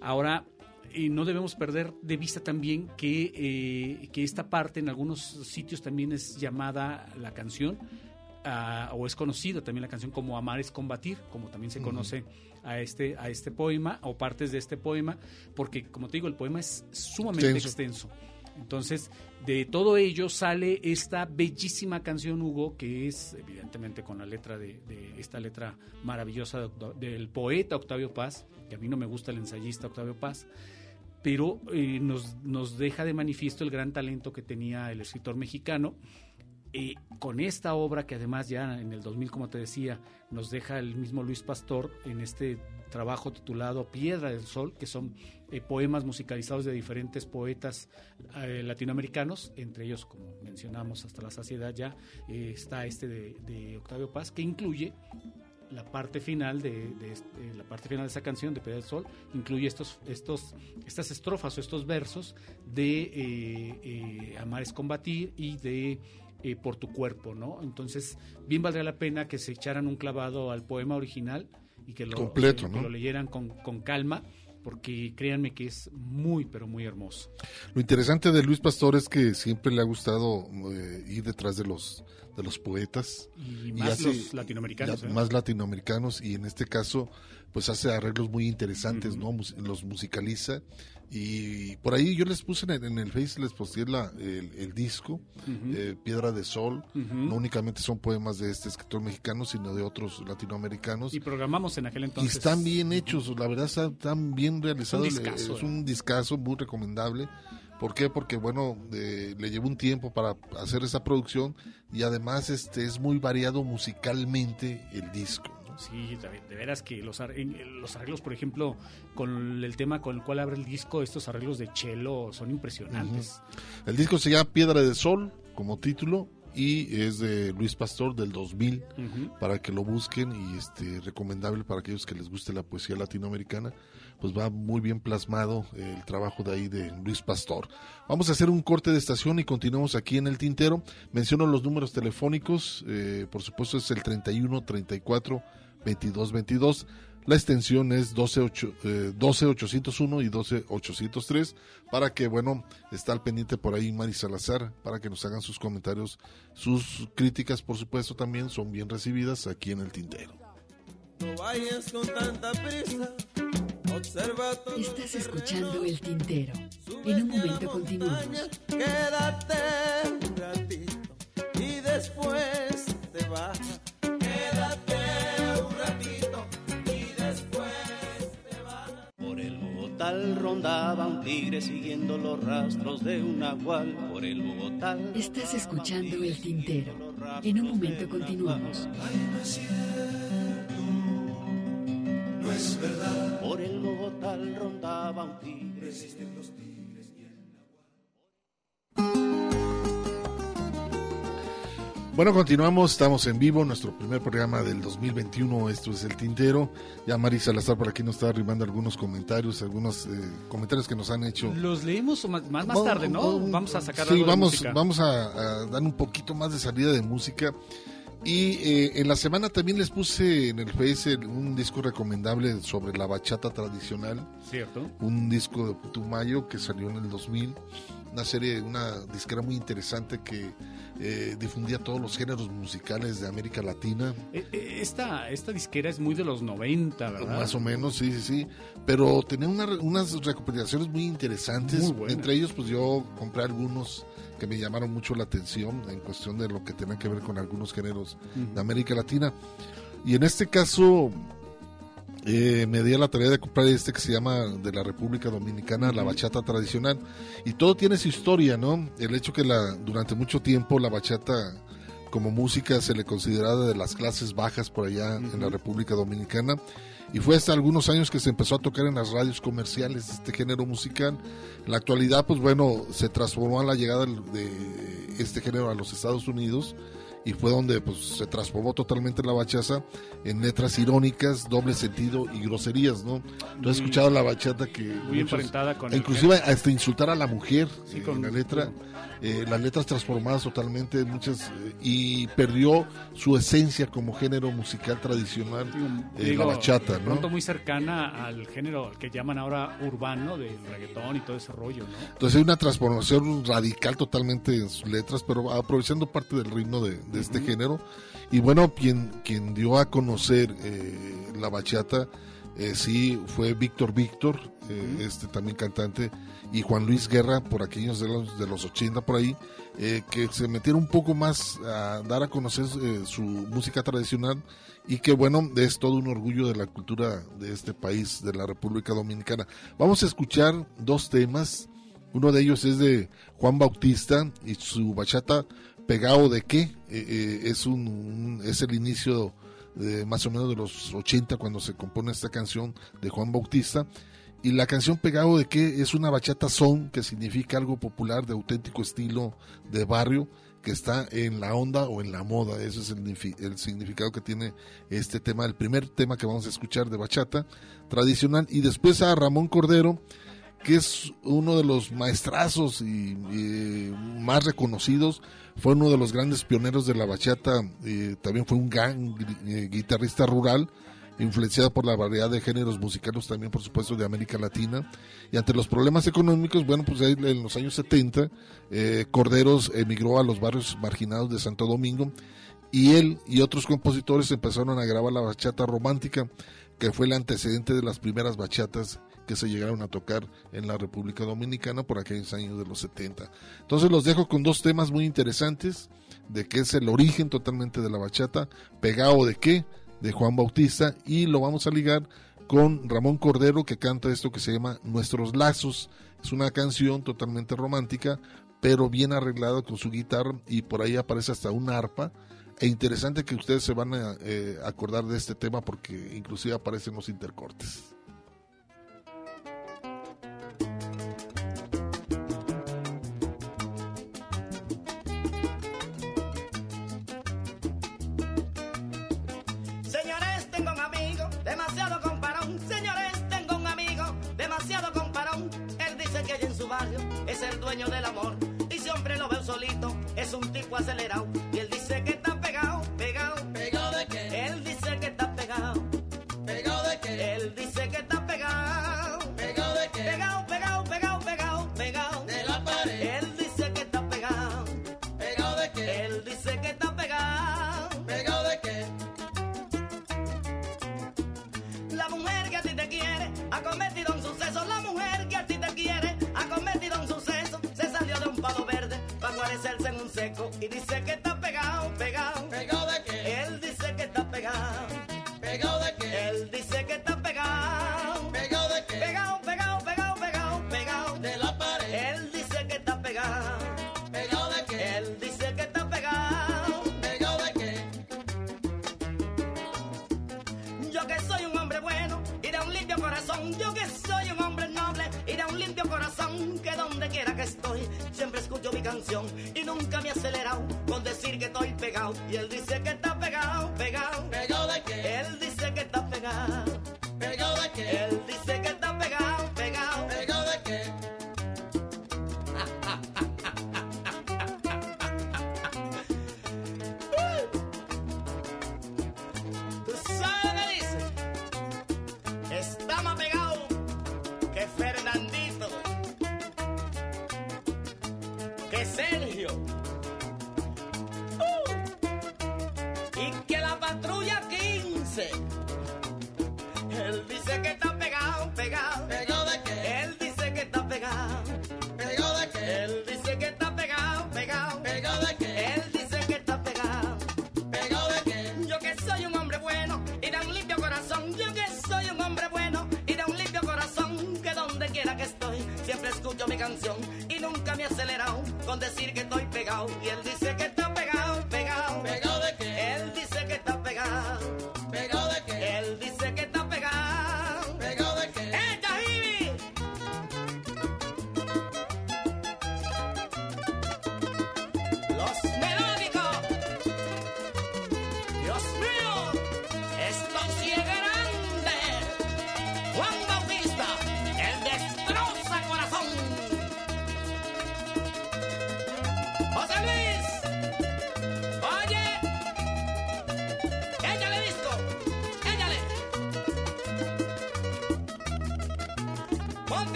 Ahora, eh, no debemos perder de vista también que, eh, que esta parte en algunos sitios también es llamada la canción, ah, o es conocida también la canción como Amar es combatir, como también se conoce a este, a este poema, o partes de este poema, porque como te digo, el poema es sumamente Extenso. extenso. Entonces, de todo ello sale esta bellísima canción, Hugo, que es evidentemente con la letra de, esta letra maravillosa del poeta Octavio Paz, que a mí no me gusta el ensayista Octavio Paz, pero eh, nos, nos deja de manifiesto el gran talento que tenía el escritor mexicano. Eh, con esta obra que además ya en el 2000, como te decía, nos deja el mismo Luis Pastor en este trabajo titulado Piedra del Sol, que son eh, poemas musicalizados de diferentes poetas eh, latinoamericanos, entre ellos, como mencionamos hasta la saciedad ya, eh, está este de, de Octavio Paz, que incluye la parte final de, de este- eh, la parte final de esa canción de Pedro del Sol incluye estos estos estas estrofas o estos versos de eh, eh, amar es combatir y de eh, por tu cuerpo, ¿no? Entonces, bien valdría la pena que se echaran un clavado al poema original y que lo, Completo, que- que ¿no? lo leyeran con, con calma, porque créanme que es muy, pero muy hermoso. Lo interesante de Luis Pastor es que siempre le ha gustado eh, ir detrás de los de los poetas Y más los latinoamericanos, la- ¿eh? más latinoamericanos y en este caso pues hace arreglos muy interesantes, ¿no? Mus- los musicaliza y por ahí yo les puse en el, en el Face les posteé la, el, el disco eh, Piedra de Sol, no únicamente son poemas de este escritor mexicano sino de otros latinoamericanos Y programamos en aquel entonces. y están bien hechos, la verdad están, bien realizados. Es un discazo, es eh. un discazo muy recomendable. ¿Por qué? Porque bueno, eh, le llevó un tiempo para hacer esa producción y además este es muy variado musicalmente el disco. Sí, de, veras que los, los arreglos, por ejemplo, con el tema con el cual abre el disco, estos arreglos de cello son impresionantes. El disco se llama Piedra de Sol como título y es de Luis Pastor del 2000 Ujú. para que lo busquen y este recomendable para aquellos que les guste la poesía latinoamericana pues va muy bien plasmado el trabajo de ahí de Luis Pastor. Vamos a hacer un corte de estación y continuamos aquí en el tintero. Menciono los números telefónicos, eh, por supuesto es el 31 34 22 22. La extensión es 12, ocho- eh, 12801 y 12803 para que, bueno, está al pendiente por ahí Mari Salazar para que nos hagan sus comentarios, sus críticas, por supuesto, también son bien recibidas aquí en el tintero. No vayas con tanta prisa. Observa todo Estás escuchando El Tintero. En un momento continuamos. Quédate un ratito y después el Bogotá rondaba un tigre siguiendo los rastros de un nahual. Por el Bogotá. Estás escuchando El Tintero. En un momento continuamos. No es verdad. Por el Bogotá rondaba un tigre. Existen los tigres Bueno, continuamos, estamos en vivo, nuestro primer programa del 2021, esto es El Tintero. Ya Mari Salazar por aquí nos está arrimando algunos comentarios, algunos eh, comentarios que nos han hecho. Los leemos más, más, tarde, ¿no? vamos- Vamos a sacar Sí, algo de vamos, música. vamos a, a dar un poquito más de salida de música. Y eh, en la semana también les puse en el Face un disco recomendable sobre la bachata tradicional. Cierto. Un disco de Putumayo que salió en el 2000. Una serie, una disquera muy interesante que eh, difundía todos los géneros musicales de América Latina. Eh, eh, Esta, esta disquera es muy de los 90, ¿verdad? Más o menos, sí, sí, sí. Pero tenía una- unas recopilaciones muy interesantes. Muy. Entre ellos, pues yo compré algunos que me llamaron mucho la atención en cuestión de lo que tenía que ver con algunos géneros de América Latina. Y en este caso, eh, me di a la tarea de comprar este que se llama de la República Dominicana, la bachata tradicional. Y todo tiene su historia, ¿no? El hecho que la, durante mucho tiempo la bachata como música se le consideraba de las clases bajas por allá en la República Dominicana. Y fue hasta algunos años que se empezó a tocar en las radios comerciales este género musical. En la actualidad, pues bueno, se transformó a la llegada de este género a los Estados Unidos y fue donde pues se transformó totalmente la bachata en letras irónicas, doble sentido y groserías, ¿no? Has Muy- escuchado la bachata que muy emparentada con el inclusive hasta insultar a la mujer Sí, eh, con- en la letra, eh, las letras transformadas totalmente muchas eh, y perdió su esencia como género musical tradicional, eh, Digo, la bachata, ¿no? pronto muy cercana al género que llaman ahora urbano del reggaetón y todo ese rollo, ¿no? Entonces hay una transformación radical totalmente en sus letras, pero aprovechando parte del ritmo de, de este género. Y bueno, quien, quien dio a conocer eh, la bachata, sí, fue Víctor Víctor, este también cantante, y Juan Luis Guerra, por aquellos de los, de los 80 por ahí, eh, que se metieron un poco más a dar a conocer eh, su música tradicional y que bueno, es todo un orgullo de la cultura de este país, de la República Dominicana. Vamos a escuchar dos temas. Uno de ellos es de Juan Bautista y su bachata Pegado de qué? Eh, es, un, un- es el inicio de más o menos de los 80 cuando se compone esta canción de Juan Bautista. Y la canción Pegado de qué es una bachata son, que significa algo popular de auténtico estilo de barrio, que está en la onda o en la moda. Ese es el, significado que tiene este tema, el primer tema que vamos a escuchar de bachata tradicional. Y después a Ramón Cordero, que es uno de los maestrazos y, más reconocidos, fue uno de los grandes pioneros de la bachata, eh, también fue un gran eh, guitarrista rural influenciada por la variedad de géneros musicales también, por supuesto, de América Latina. Y ante los problemas económicos, bueno, pues en los años 70, eh, Corderos emigró a los barrios marginados de Santo Domingo y él y otros compositores empezaron a grabar la bachata romántica, que fue el antecedente de las primeras bachatas que se llegaron a tocar en la República Dominicana por aquellos años de los 70. Entonces los dejo con dos temas muy interesantes de qué es el origen totalmente de la bachata, pegado de qué, de Juan Bautista y lo vamos a ligar con Ramón Cordero que canta esto que se llama Nuestros Lazos. Es una canción totalmente romántica, pero bien arreglada con su guitarra y por ahí aparece hasta una arpa. E interesante que ustedes se van a eh, acordar de este tema porque inclusive aparecen los intercortes. acelerar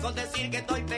con decir que estoy pegado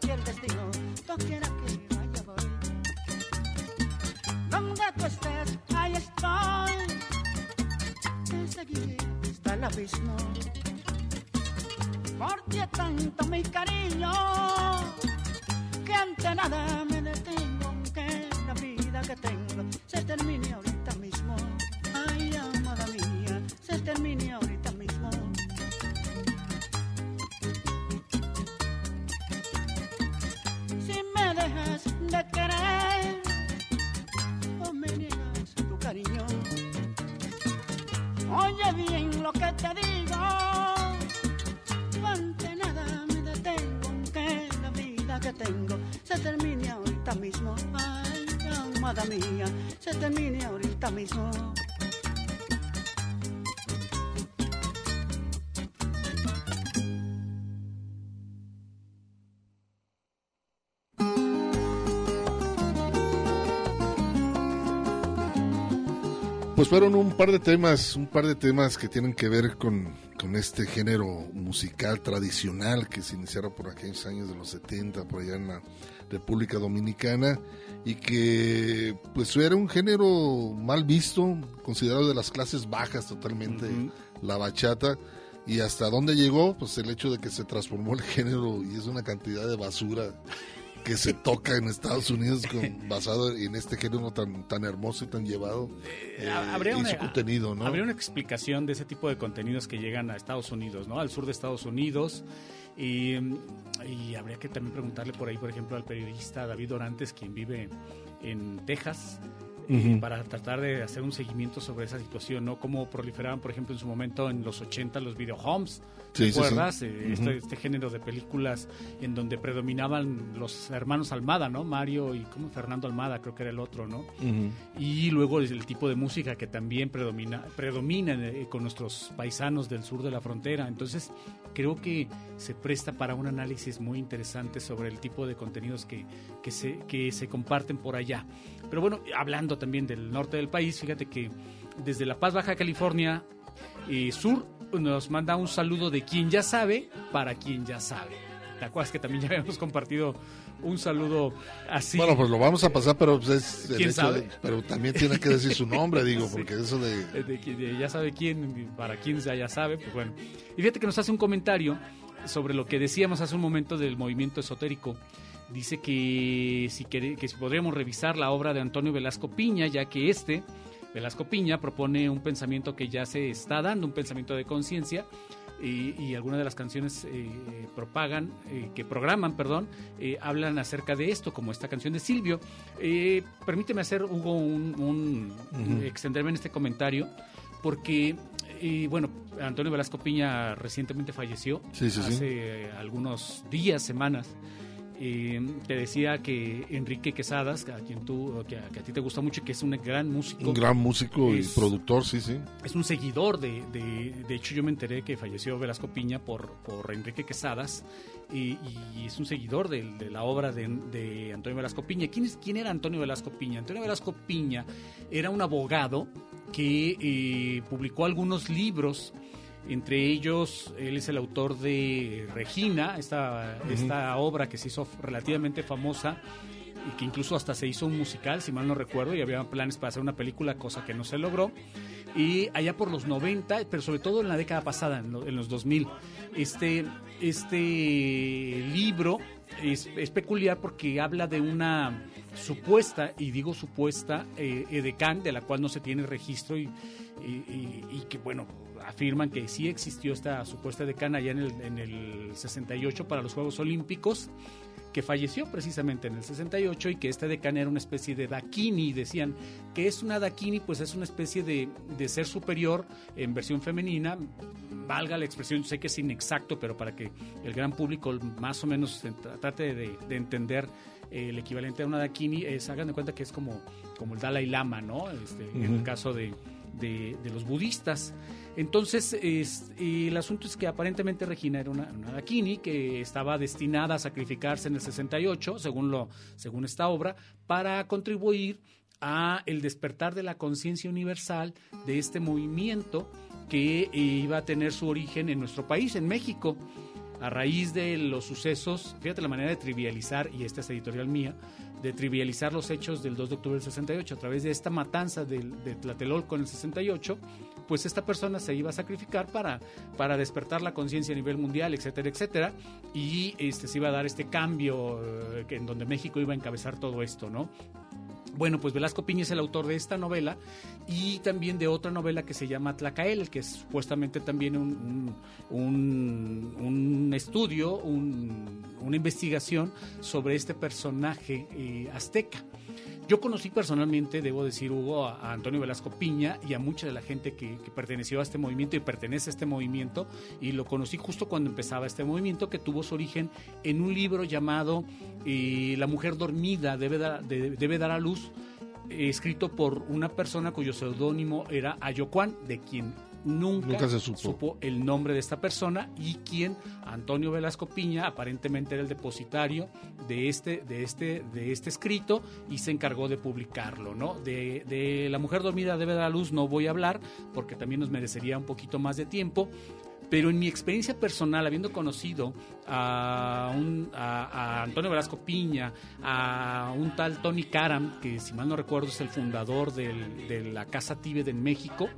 Ti el destino. Doquiera que vaya voy donde tú estés ahí estoy. Te seguiré hasta el abismo. Por ti tanto mi cariño Pues fueron un par de temas, un par de temas que tienen que ver con, con este género musical tradicional que se iniciaron por aquellos años de los 70, por allá en la República Dominicana, y que pues era un género mal visto, considerado de las clases bajas totalmente, la bachata, y hasta dónde llegó, pues el hecho de que se transformó el género y es una cantidad de basura que se toca en Estados Unidos con, basado en este género tan tan hermoso y tan llevado eh, habría y una, su contenido, ¿no? Habría una explicación de ese tipo de contenidos que llegan a Estados Unidos, ¿no? Al sur de Estados Unidos. Y, y habría que también preguntarle por ahí, por ejemplo, al periodista David Orantes, quien vive en Texas, para tratar de hacer un seguimiento sobre esa situación, ¿no? Cómo proliferaban, por ejemplo, en su momento en los 80 los videohomes, Sí, ¿te sí, sí. acuerdas? Eh, Ujú. este, este género de películas en donde predominaban los hermanos Almada, ¿no? Mario y como Fernando Almada, creo que era el otro, ¿no? Y luego el tipo de música que también predomina, predomina eh, con nuestros paisanos del sur de la frontera. Entonces, creo que se presta para un análisis muy interesante sobre el tipo de contenidos que, que, se, que se comparten por allá. Pero bueno, hablando también del norte del país, fíjate que desde La Paz, Baja California, eh, sur, nos manda un saludo de quien ya sabe para quien ya sabe. ¿Te acuerdas que también ya habíamos compartido un saludo así? Bueno, pues lo vamos a pasar, pero pues es el ¿Quién hecho sabe? de- pero también tiene que decir su nombre, digo, Sí. porque eso de de ya sabe quién, para quién ya, ya sabe, pues bueno. Y fíjate que nos hace un comentario sobre lo que decíamos hace un momento del movimiento esotérico. Dice que si, que si podríamos revisar la obra de Antonio Velasco Piña, ya que este, Velasco Piña, propone un pensamiento que ya se está dando, un pensamiento de conciencia, y, y algunas de las canciones eh, propagan, eh, que programan, perdón, eh, hablan acerca de esto, como esta canción de Silvio. Permíteme hacer, Hugo, un, extenderme en este comentario, porque, bueno, Antonio Velasco Piña recientemente falleció, Sí, sí, sí. hace algunos días, semanas. Eh, te decía que Enrique Quesadas, a quien tú, que a, que a ti te gusta mucho, que es un gran músico. Un gran músico y productor, sí, sí. es un seguidor de, de, de hecho yo me enteré que falleció Velasco Piña por, por Enrique Quesadas y, y es un seguidor de, de la obra de, de Antonio Velasco Piña. ¿Quién, es, ¿Quién era Antonio Velasco Piña? Antonio Velasco Piña era un abogado que eh, publicó algunos libros entre ellos, él es el autor de Regina, esta, esta obra que se hizo relativamente famosa y que incluso hasta se hizo un musical, si mal no recuerdo, y había planes para hacer una película, cosa que no se logró. Y allá por los 90, pero sobre todo en la década pasada, en, lo- en los 2000, este, este libro es, es peculiar porque habla de una supuesta, y digo supuesta, eh, edecán, de la cual no se tiene registro y, y- y- y que, bueno, afirman que sí existió esta supuesta edecán allá en el, en el 68 para los Juegos Olímpicos que falleció precisamente en el 68 y que esta decana era una especie de dakini, decían que es una dakini, pues es una especie de, de ser superior en versión femenina, valga la expresión, sé que es inexacto, pero para que el gran público más o menos trate de, de entender eh, el equivalente a una dakini, es, hagan de cuenta que es como, como el Dalai Lama, ¿no? Este, En el caso de, de- de los budistas. Entonces, el asunto es que aparentemente Regina era una, una que estaba destinada a sacrificarse en el 68, según, lo, según esta obra, para contribuir a el despertar de la conciencia universal de este movimiento que eh, iba a tener su origen en nuestro país, en México. A raíz de los sucesos, fíjate la manera de trivializar, y esta es editorial mía, de trivializar los hechos del 2 de octubre del 68, a través de esta matanza del, de Tlatelolco en el 68, pues esta persona se iba a sacrificar para, para despertar la conciencia a nivel mundial, etcétera, etcétera, y este, se iba a dar este cambio eh, en donde México iba a encabezar todo esto, ¿no? Bueno, pues Velasco Piña es el autor de esta novela y también de otra novela que se llama Tlacael, que es supuestamente también un, un, estudio, un- una investigación sobre este personaje eh, azteca. Yo conocí personalmente, debo decir, Hugo, a, Antonio Velasco Piña y a mucha de la gente que, perteneció a este movimiento y pertenece a este movimiento, y lo conocí justo cuando empezaba este movimiento, que tuvo su origen en un libro llamado eh, La mujer dormida debe dar, a luz, escrito por una persona cuyo seudónimo era Ayocuán, de quien nunca, Nunca se supo. el nombre de esta persona y quien Antonio Velasco Piña aparentemente era el depositario de este de este de este escrito y se encargó de publicarlo no de, de la mujer dormida debe dar a luz no voy a hablar porque también nos merecería un poquito más de tiempo pero en mi experiencia personal, habiendo conocido a, un- a- a Antonio Velasco Piña, a un tal Tony Karam, que si mal no recuerdo es el fundador del- de la Casa Tíbet en México,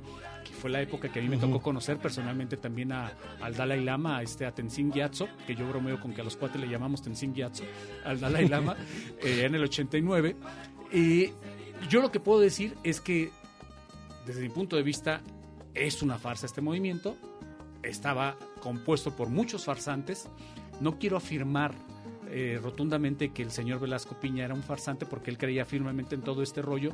fue la época que a mí me tocó conocer personalmente también a, al Dalai Lama, a, este, a Tenzin Gyatso, que yo bromeo con que a los cuates le llamamos Tenzin Gyatso, al Dalai Lama, eh, en el 89. Eh, yo lo que puedo decir es que, desde mi punto de vista, es una farsa este movimiento, estaba compuesto por muchos farsantes. No quiero afirmar eh, rotundamente que el señor Velasco Piña era un farsante porque él creía firmemente en todo este rollo,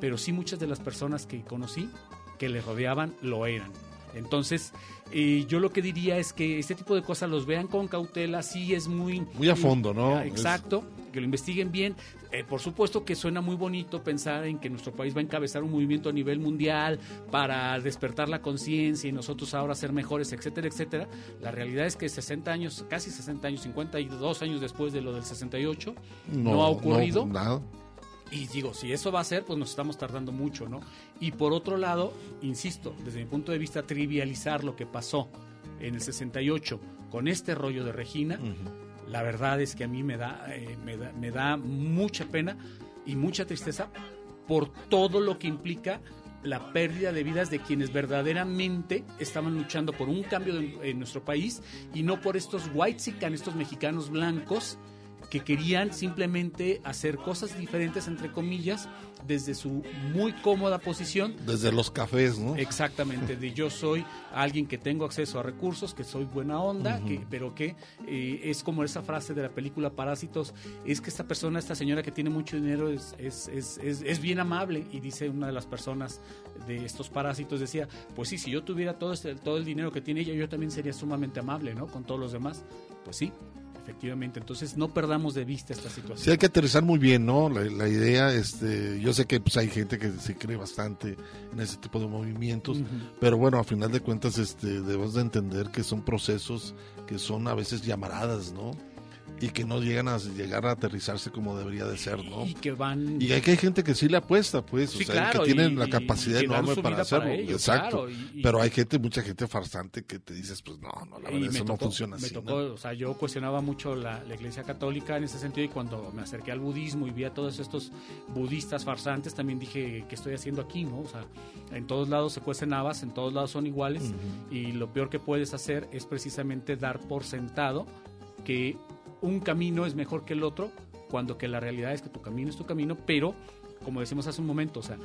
pero sí muchas de las personas que conocí que le rodeaban lo eran. Entonces, eh, yo lo que diría es que este tipo de cosas los vean con cautela, sí es muy... Muy a fondo, ¿no? Exacto, que lo investiguen bien. Eh, por supuesto que suena muy bonito pensar en que nuestro país va a encabezar un movimiento a nivel mundial para despertar la conciencia y nosotros ahora ser mejores, etcétera, etcétera. La realidad es que 60 años, casi 60 años, 52 años después de lo del 68, no, No, ha ocurrido. no, nada. Y digo, si eso va a ser, pues nos estamos tardando mucho, ¿no? Y por otro lado, insisto, desde mi punto de vista, trivializar lo que pasó en el 68 con este rollo de Regina, la verdad es que a mí me da, eh, me da, me da mucha pena y mucha tristeza por todo lo que implica la pérdida de vidas de quienes verdaderamente estaban luchando por un cambio de- en nuestro país y no por estos white estos mexicanos blancos que querían simplemente hacer cosas diferentes, entre comillas, desde su muy cómoda posición Desde los cafés, ¿no? Exactamente, de yo soy alguien que tengo acceso a recursos, que soy buena onda, que, pero que eh, es como esa frase de la película Parásitos, es que esta persona, esta señora que tiene mucho dinero es, es, es, es, es bien amable y dice una de las personas de estos parásitos, decía, pues sí, si yo tuviera todo, este, todo el dinero que tiene ella, yo también sería sumamente amable, ¿no? Con todos los demás. Pues sí, efectivamente, entonces no perdamos de vista esta situación. Sí, hay que aterrizar muy bien, ¿no? La, la idea, este, yo sé que pues, hay gente que se cree bastante en ese tipo de movimientos, pero bueno, a final de cuentas, este, debemos de entender que son procesos que son a veces llamaradas, ¿no? Y que no llegan a llegar a aterrizarse como debería de ser, ¿no? Y que van... Y hay que hay gente que sí le apuesta, pues, Sí, o sea, claro, que tienen y- la capacidad enorme para hacerlo, para exacto. claro, y- y- pero hay gente, mucha gente farsante que te dices, pues no, no, la verdad, me eso no tocó- funciona me así. tocó, ¿no? o sea, yo cuestionaba mucho la, la iglesia católica en ese sentido y cuando me acerqué al budismo y vi a todos estos budistas farsantes, también dije, ¿qué estoy haciendo aquí? no O sea, en todos lados se cuecen habas, en todos lados son iguales y lo peor que puedes hacer es precisamente dar por sentado que un camino es mejor que el otro, cuando que la realidad es que tu camino es tu camino, pero como decimos hace un momento, o sea,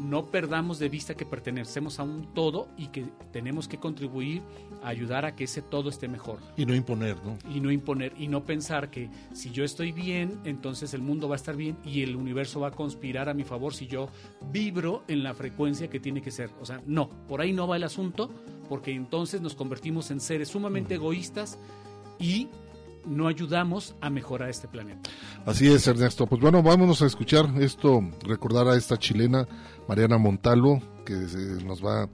no perdamos de vista que pertenecemos a un todo y que tenemos que contribuir a ayudar a que ese todo esté mejor Y no imponer, ¿no? y no imponer y no pensar que si yo estoy bien, entonces el mundo va a estar bien y el universo va a conspirar a mi favor si yo vibro en la frecuencia que tiene que ser. O sea, no, por ahí no va el asunto, porque entonces nos convertimos en seres sumamente egoístas y no ayudamos a mejorar este planeta. Así es, Ernesto. Pues bueno, vámonos a escuchar esto, recordar a esta chilena, Mariana Montalvo, que nos va a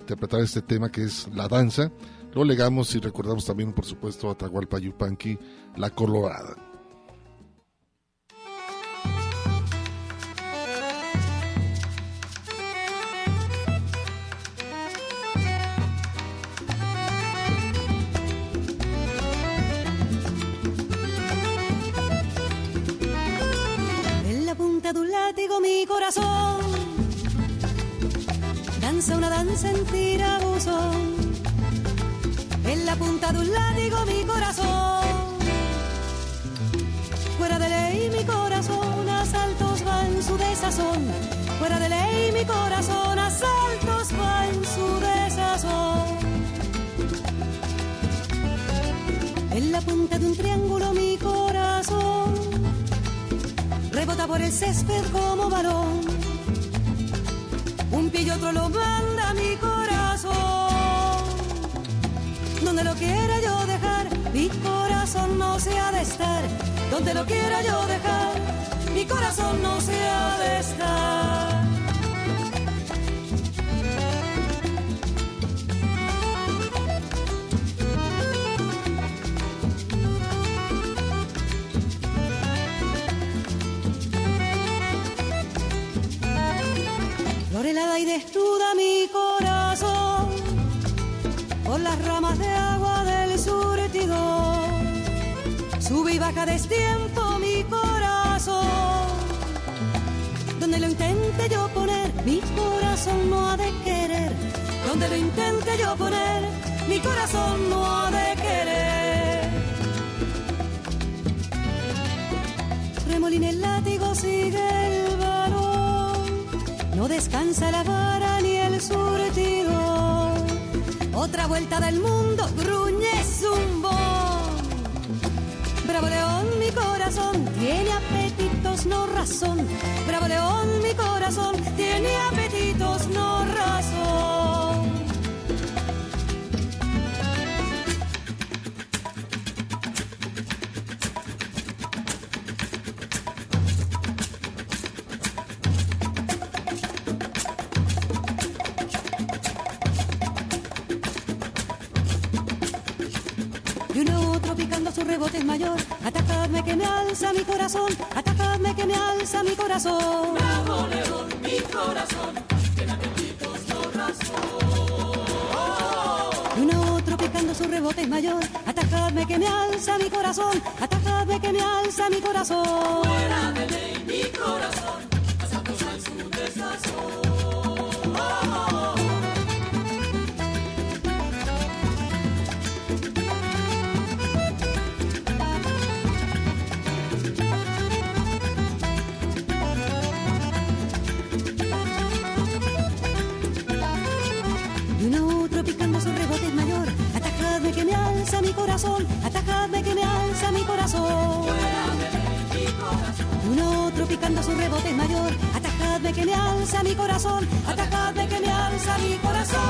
interpretar este tema que es la danza. Luego legamos y recordamos también, por supuesto, a Atahualpa Yupanqui, la colorada. Látigo mi corazón danza una danza en tirabuzón. En la punta de un látigo mi corazón. Fuera de ley mi corazón, a saltos va en su desazón. Fuera de ley mi corazón, a saltos va en su desazón. En la punta de un triángulo mi corazón por el césped como balón. Un pie y otro lo manda mi corazón. Donde lo quiera yo dejar, mi corazón no se ha de estar. Donde lo quiera yo dejar, mi corazón no se ha de estar. Baja destiempo mi corazón. Donde lo intente yo poner, mi corazón no ha de querer. Donde lo intente yo poner, mi corazón no ha de querer. Remolina el látigo, sigue el varón. No descansa la vara ni el surtidor. Otra vuelta del mundo, gruñe. Tiene apetitos, no razón. Bravo León, mi corazón tiene apetitos, no razón. Corazón. Bravo mi corazón, otro picando su rebote mayor. Atacadme que me alza mi corazón. Picando su rebote mayor, atajadme que me alza mi corazón, atajadme que me alza mi corazón.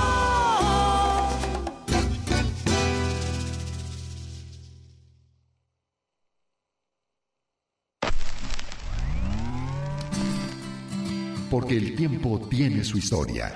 Porque el tiempo tiene su historia.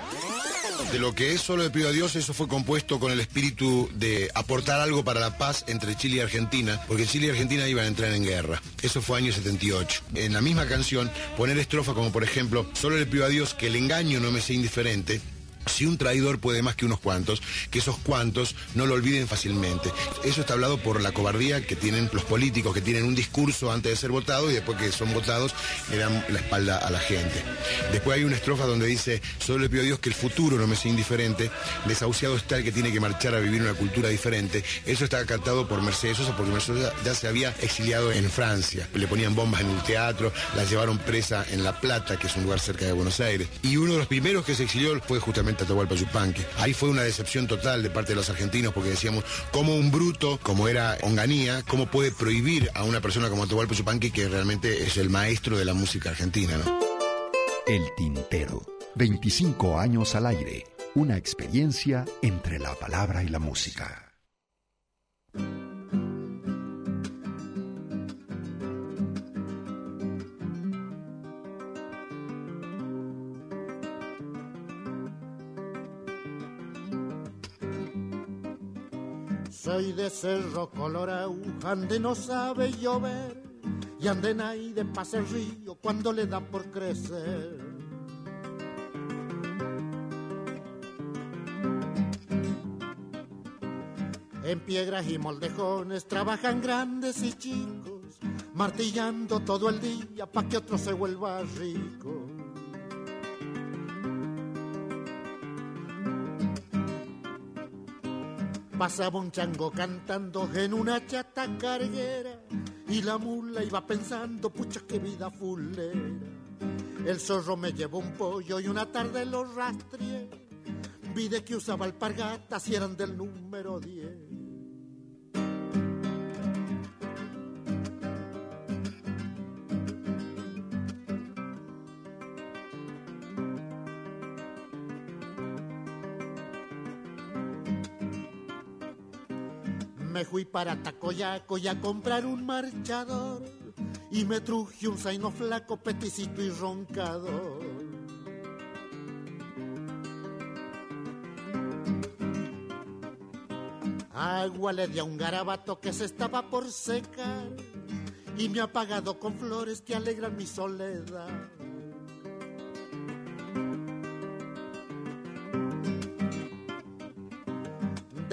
De lo que es solo le pido a Dios, eso fue compuesto con el espíritu de aportar algo para la paz entre Chile y Argentina, porque Chile y Argentina iban a entrar en guerra. Eso fue año 78. En la misma canción, poner estrofa como por ejemplo, solo le pido a Dios que el engaño no me sea indiferente, si un traidor puede más que unos cuantos, que esos cuantos no lo olviden fácilmente. Eso está hablado por la cobardía que tienen los políticos, que tienen un discurso antes de ser votados y después que son votados le dan la espalda a la gente. Después hay una estrofa donde dice, solo le pido a Dios que el futuro no me sea indiferente, desahuciado está el que tiene que marchar a vivir una cultura diferente. Eso está cantado por Mercedes Sosa porque Mercedes ya se había exiliado en Francia. Le ponían bombas en el teatro, la llevaron presa en La Plata, que es un lugar cerca de Buenos Aires. Y uno de los primeros que se exilió fue justamente Ahí fue una decepción total de parte de los argentinos porque decíamos, como un bruto, como era Onganía, cómo puede prohibir a una persona como Atahualpa Yupanqui que realmente es el maestro de la música argentina. El Tintero. 25 años al aire. Una experiencia entre la palabra y la música. Soy de Cerro Colorado, ande no sabe llover, y anden ahí de pase el río cuando le da por crecer. En piedras y moldejones trabajan grandes y chicos, martillando todo el día pa' que otro se vuelva rico. Pasaba un chango cantando en una chata carguera y la mula iba pensando, pucha qué vida fulera. El zorro me llevó un pollo y una tarde lo rastreé. Vi de que usaba alpargatas y eran del número 10. Me fui para Tacoyaco y a comprar un marchador y me truje un zaino flaco, peticito y roncador. Agua le di a un garabato que se estaba por secar y me ha apagado con flores que alegran mi soledad.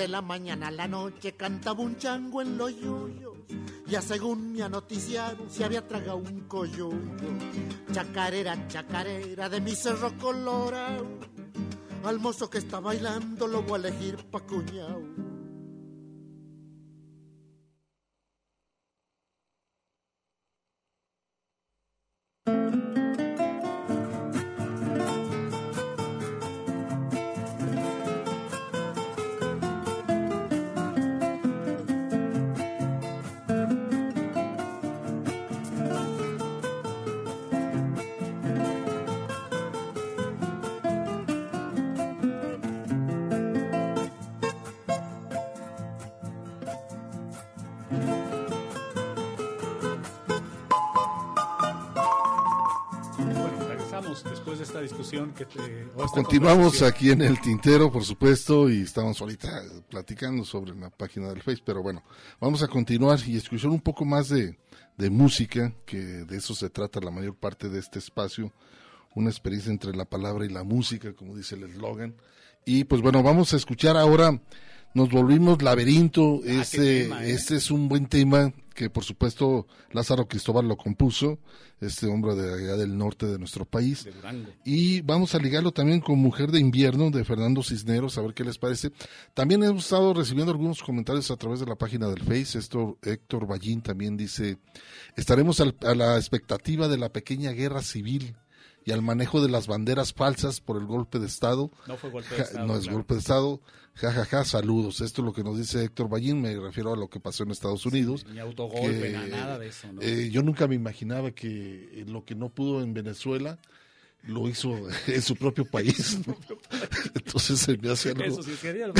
De la mañana a la noche cantaba un chango en los yuyos. Ya según me anoticiaron se había tragado un coyuyo. Chacarera, chacarera de mi cerro colorado. Al mozo que está bailando lo voy a elegir pa' cuñao. Después de esta discusión que te... Continuamos aquí en el tintero, por supuesto, y estamos ahorita platicando sobre la página del Face, pero bueno, vamos a continuar y escuchar un poco más de, de música, que de eso se trata la mayor parte de este espacio, una experiencia entre la palabra y la música, como dice el eslogan. Y pues bueno, vamos a escuchar ahora, nos volvimos laberinto, este, tema, ¿eh? este es un buen tema que por supuesto Lázaro Cristóbal lo compuso, este hombre de allá del norte de nuestro país. De. Y vamos a ligarlo también con Mujer de Invierno de Fernando Cisneros, a ver qué les parece. También hemos estado recibiendo algunos comentarios a través de la página del Face. Esto, Héctor Ballín también dice, estaremos al- a la expectativa de la pequeña guerra civil y al manejo de las banderas falsas por el golpe de Estado. No fue golpe de Ja, Estado, No es claro. golpe de Estado. Ja, ja, ja, saludos. Esto es lo que nos dice Héctor Ballín, me refiero a lo que pasó en Estados Unidos. Ni autogolpe, que, nada de eso, ¿no? eh, yo nunca me imaginaba que eh, lo que no pudo en Venezuela lo hizo en su propio país. ¿no? Entonces se me hace algo... Eso sí es genial.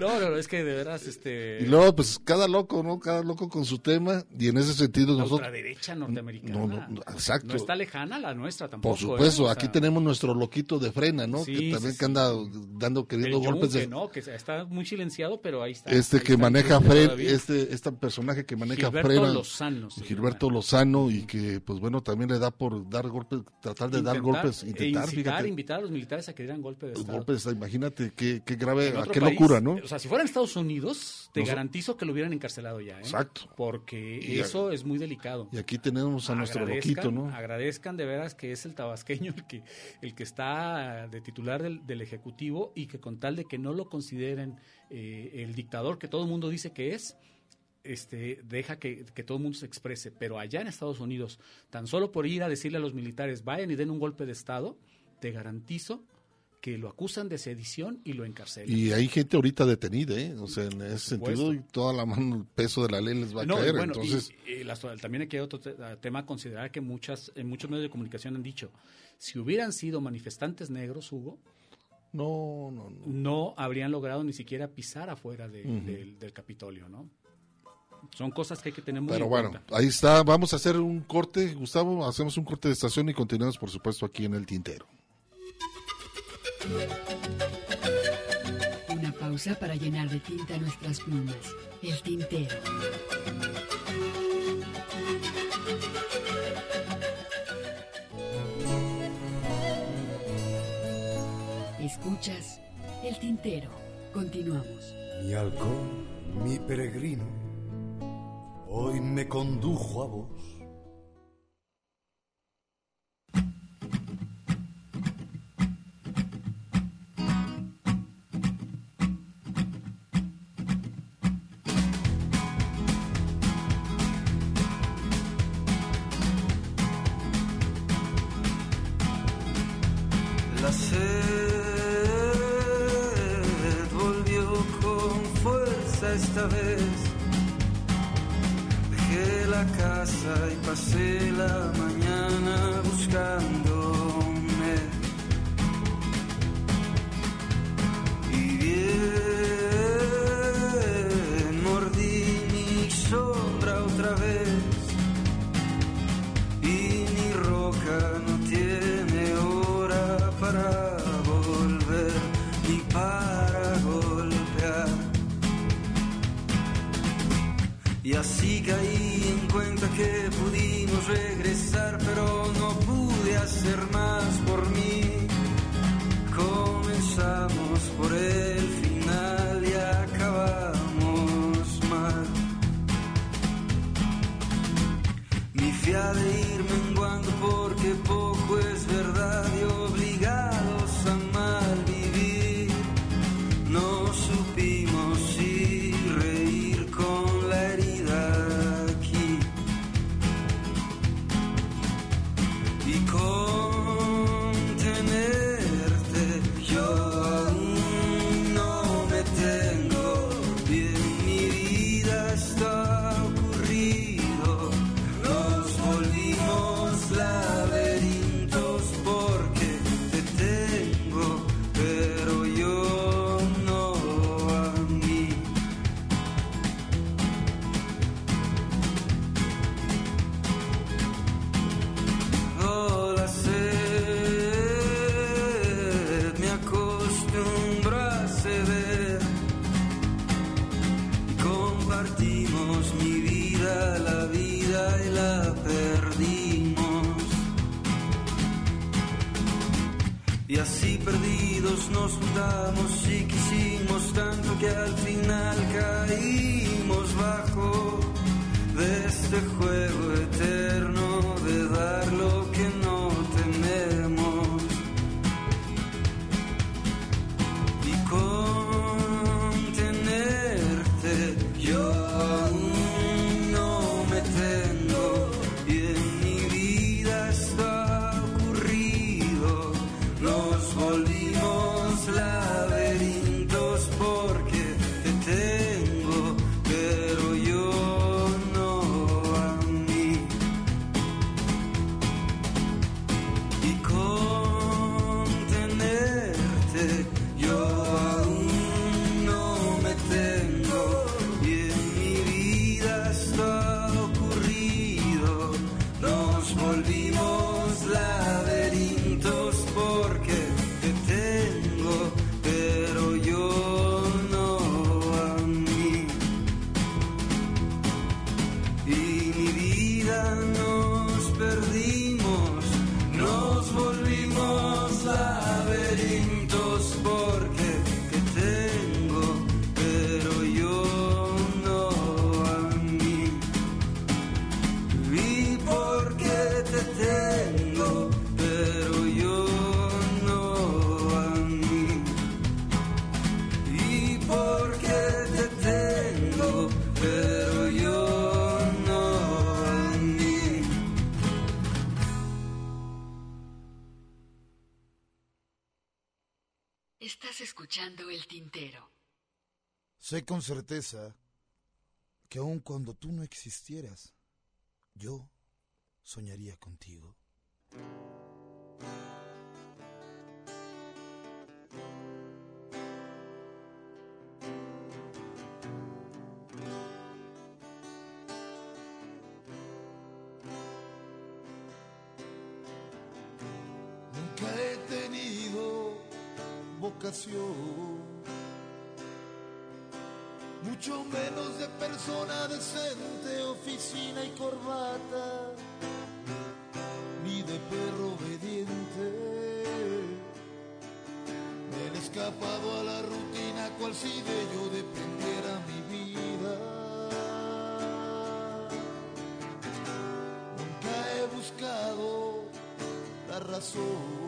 No, no, no, es que de veras, este... Y luego, pues cada loco, ¿no? Cada loco con su tema. Y en ese sentido la nosotros... ultraderecha norteamericana. No, no, no, exacto. No está lejana la nuestra tampoco. Por supuesto, ¿eh? O aquí tenemos nuestro loquito de frena, ¿no? Sí, que también sí, que anda dando, queriendo el golpes de... ¿no? Que está muy silenciado, pero ahí está. Este Ahí que está maneja Fred, este, este personaje que maneja Gilberto frena. Lozano Gilberto Lozano y que, pues bueno, también le da por dar golpes, tratar de dar Intentar- golpes, e intentar, incitar, fíjate. invitar a los militares a que dieran golpe de Estado. golpes, imagínate qué, qué grave, a qué país, locura, ¿no? O sea, si fuera en Estados Unidos, te garantizo que lo hubieran encarcelado ya. ¿eh? Exacto. Porque Y a- eso es muy delicado. Y aquí tenemos a nuestro loquito, ¿no? Agradezcan de veras que es el tabasqueño el que, el que está de titular del, del Ejecutivo y que con tal de que no lo consideren eh, el dictador que todo el mundo dice que es, este, deja que, que todo el mundo se exprese. Pero allá en Estados Unidos, tan solo por ir a decirle a los militares, vayan y den un golpe de Estado, te garantizo que lo acusan de sedición y lo encarcelan. Y hay gente ahorita detenida, ¿eh? O sea, en ese sentido, y toda la mano, el peso de la ley les va a No, caer. bueno, entonces, y- y las- también aquí hay otro te- tema a considerar que muchas, en muchos medios de comunicación han dicho, si hubieran sido manifestantes negros, Hugo, no, no, no. no habrían logrado ni siquiera pisar afuera de- Ujú. del, del Capitolio, ¿no? Son cosas que hay que tener muy Pero en bueno, cuenta. ahí está. Vamos a hacer un corte, Gustavo. Hacemos un corte de estación y continuamos, por supuesto, aquí en el tintero. Una pausa para llenar de tinta nuestras plumas. El tintero. Escuchas El tintero. Continuamos. Mi halcón, mi peregrino, hoy me condujo a vos. Sé con certeza que aun cuando tú no existieras, yo soñaría contigo. Nunca he tenido vocación mucho menos de persona decente, oficina y corbata, ni de perro obediente. Me he escapado a la rutina cual si de yo dependiera mi vida. Nunca he buscado la razón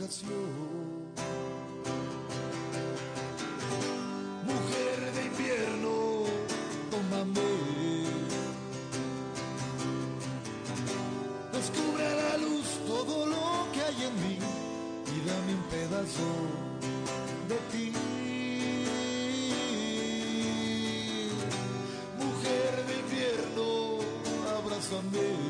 Mujer de invierno, tómame. Descubre a la luz todo lo que hay en mí y dame un pedazo de ti. Mujer de invierno, abrázame.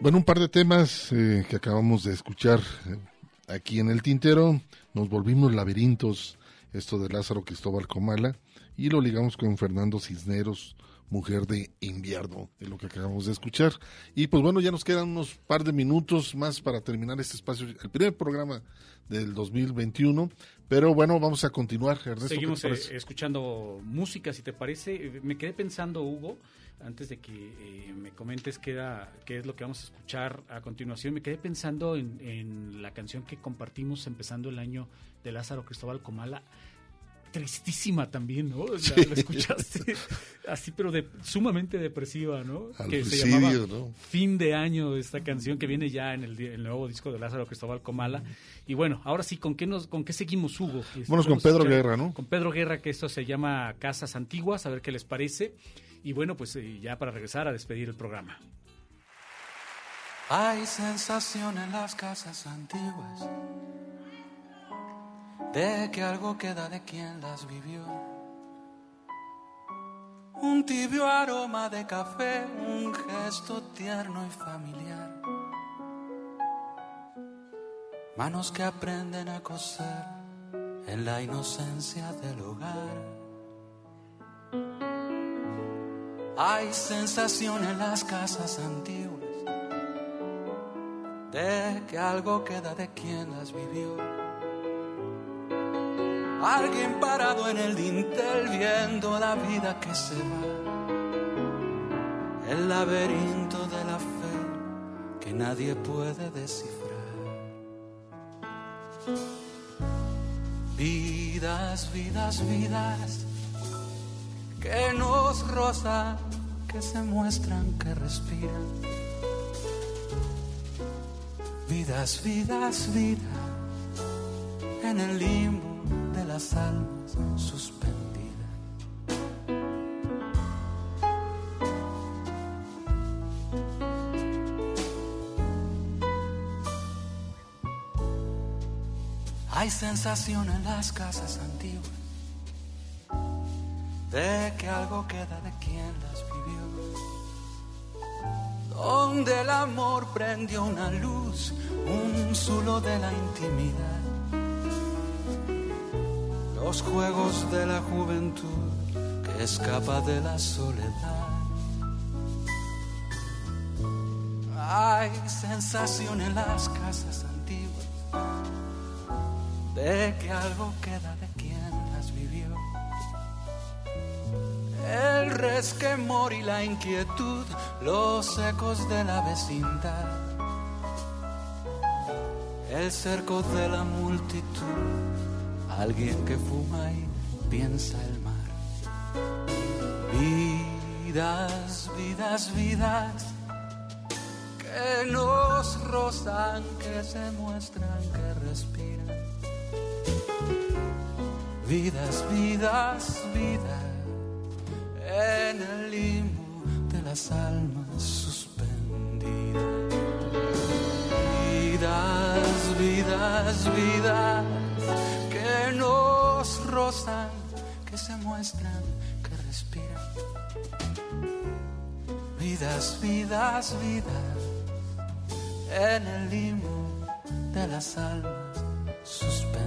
Bueno, un par de temas eh, que acabamos de escuchar eh, aquí en el tintero. Nos volvimos laberintos, esto de Lázaro Cristóbal Comala, y lo ligamos con Fernando Cisneros, Mujer de Invierno, de lo que acabamos de escuchar. Y pues bueno, ya nos quedan unos par de minutos más para terminar este espacio, el primer programa del 2021. Pero bueno, vamos a continuar. Ernesto, Seguimos ¿qué te eh, escuchando música, si te parece. Me quedé pensando, Hugo, antes de que eh, me comentes qué, era- qué es lo que vamos a escuchar a continuación, me quedé pensando en, en la canción que compartimos empezando el año de Lázaro Cristóbal Comala. Tristísima también, ¿no? La, Sí. la escuchaste así, pero de, sumamente depresiva, ¿no? Al que se llamaba ¿no? Fin de Año, esta canción que viene ya en el, nuevo disco de Lázaro Cristóbal Comala. Y bueno, ahora sí, ¿con qué, nos, con qué seguimos, Hugo? Vámonos con Pedro escuchar- Guerra, ¿no? Con Pedro Guerra, que esto se llama Casas Antiguas, a ver qué les parece. Y bueno, pues eh, ya para regresar a despedir el programa. Hay sensación en las casas antiguas de que algo queda de quien las vivió. Un tibio aroma de café, un gesto tierno y familiar. Manos que aprenden a coser en la inocencia del hogar. Hay sensación en las casas antiguas de que algo queda de quien las vivió. Alguien parado en el dintel viendo la vida que se va. El laberinto de la fe que nadie puede descifrar. Vidas, vidas, vidas que nos rozan, que se muestran, que respiran. Vidas, vidas, vidas en el limbo de las almas suspendidas. Hay sensación en las casas antiguas de que algo queda de quien las vivió. Donde el amor prendió una luz, un zulo de la intimidad. Los juegos de la juventud que escapa de la soledad. Hay sensación en las casas antiguas de que algo queda El resquemor y la inquietud, los ecos de la vecindad, el cerco de la multitud, alguien que fuma y piensa el mar. Vidas, vidas, vidas que nos rozan, que se muestran, que respiran. Vidas, vidas, vidas en el limbo de las almas suspendidas. Vidas, vidas, vidas que nos rozan, que se muestran, que respiran. Vidas, vidas, vidas en el limbo de las almas suspendidas.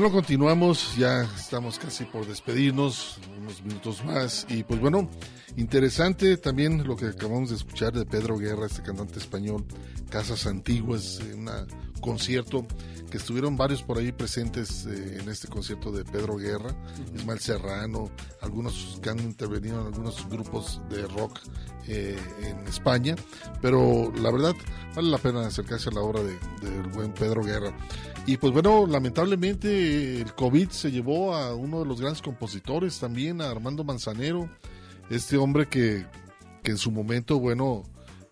Bueno, continuamos, ya estamos casi por despedirnos, unos minutos más. Y pues bueno, interesante también lo que acabamos de escuchar de Pedro Guerra, este cantante español, Casas Antiguas, un concierto que estuvieron varios por ahí presentes eh, en este concierto de Pedro Guerra, Ismael Serrano, algunos que han intervenido en algunos grupos de rock eh, en España, pero la verdad vale la pena acercarse a la obra del de, del buen Pedro Guerra. Y pues bueno, lamentablemente el COVID se llevó a uno de los grandes compositores también, a Armando Manzanero, este hombre que, que en su momento, bueno,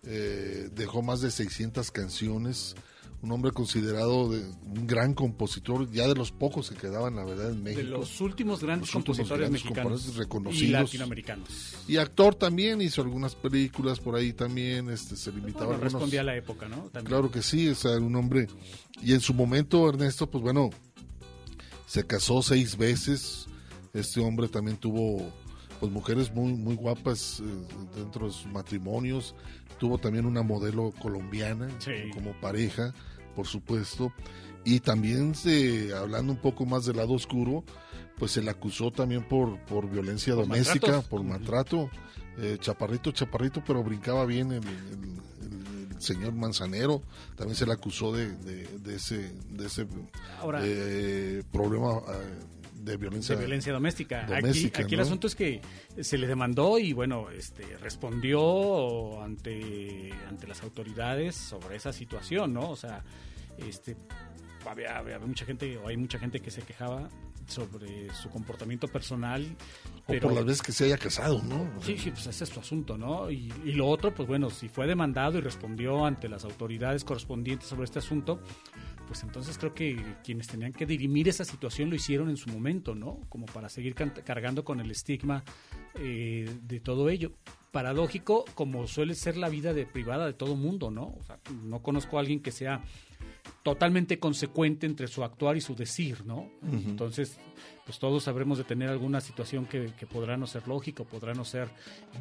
eh, dejó más de 600 canciones, un hombre considerado de, un gran compositor, ya de los pocos que quedaban, la verdad, en México. De los últimos grandes Los últimos compositores grandes mexicanos compositores reconocidos. y latinoamericanos. Y actor también, hizo algunas películas por ahí también, este, se le invitaba Bueno, a algunos- respondía a la época, ¿no? También. Claro que sí, o sea, un hombre. Y en su momento, Ernesto, pues bueno, se casó seis veces. Este hombre también tuvo pues mujeres muy muy guapas eh, dentro de sus matrimonios. Tuvo también una modelo colombiana como pareja, por supuesto. Y también se, hablando un poco más del lado oscuro, pues se le acusó también por, por violencia Por doméstica, maltratos. por maltrato. Eh, chaparrito, chaparrito, pero brincaba bien el, el- el- señor Manzanero. También se le acusó de, de- de ese, de ese Ahora- eh, problema eh, de violencia, de violencia doméstica. doméstica, aquí aquí el asunto es que se le demandó y bueno, este respondió ante ante las autoridades sobre esa situación, ¿no? O sea, este había, había mucha gente o hay mucha gente que se quejaba sobre su comportamiento personal, O pero por las veces que se haya casado, ¿no? Sí, sí, pues ese es su asunto, ¿no? Y, y lo otro, pues bueno, si fue demandado y respondió ante las autoridades correspondientes sobre este asunto, pues entonces creo que quienes tenían que dirimir esa situación lo hicieron en su momento, ¿no? Como para seguir cargando con el estigma eh, de todo ello. Paradójico, como suele ser la vida de privada de todo mundo, ¿no? O sea, no conozco a alguien que sea totalmente consecuente entre su actuar y su decir, ¿no? Entonces, pues todos sabremos de tener alguna situación que, que podrá no ser lógica, podrá no ser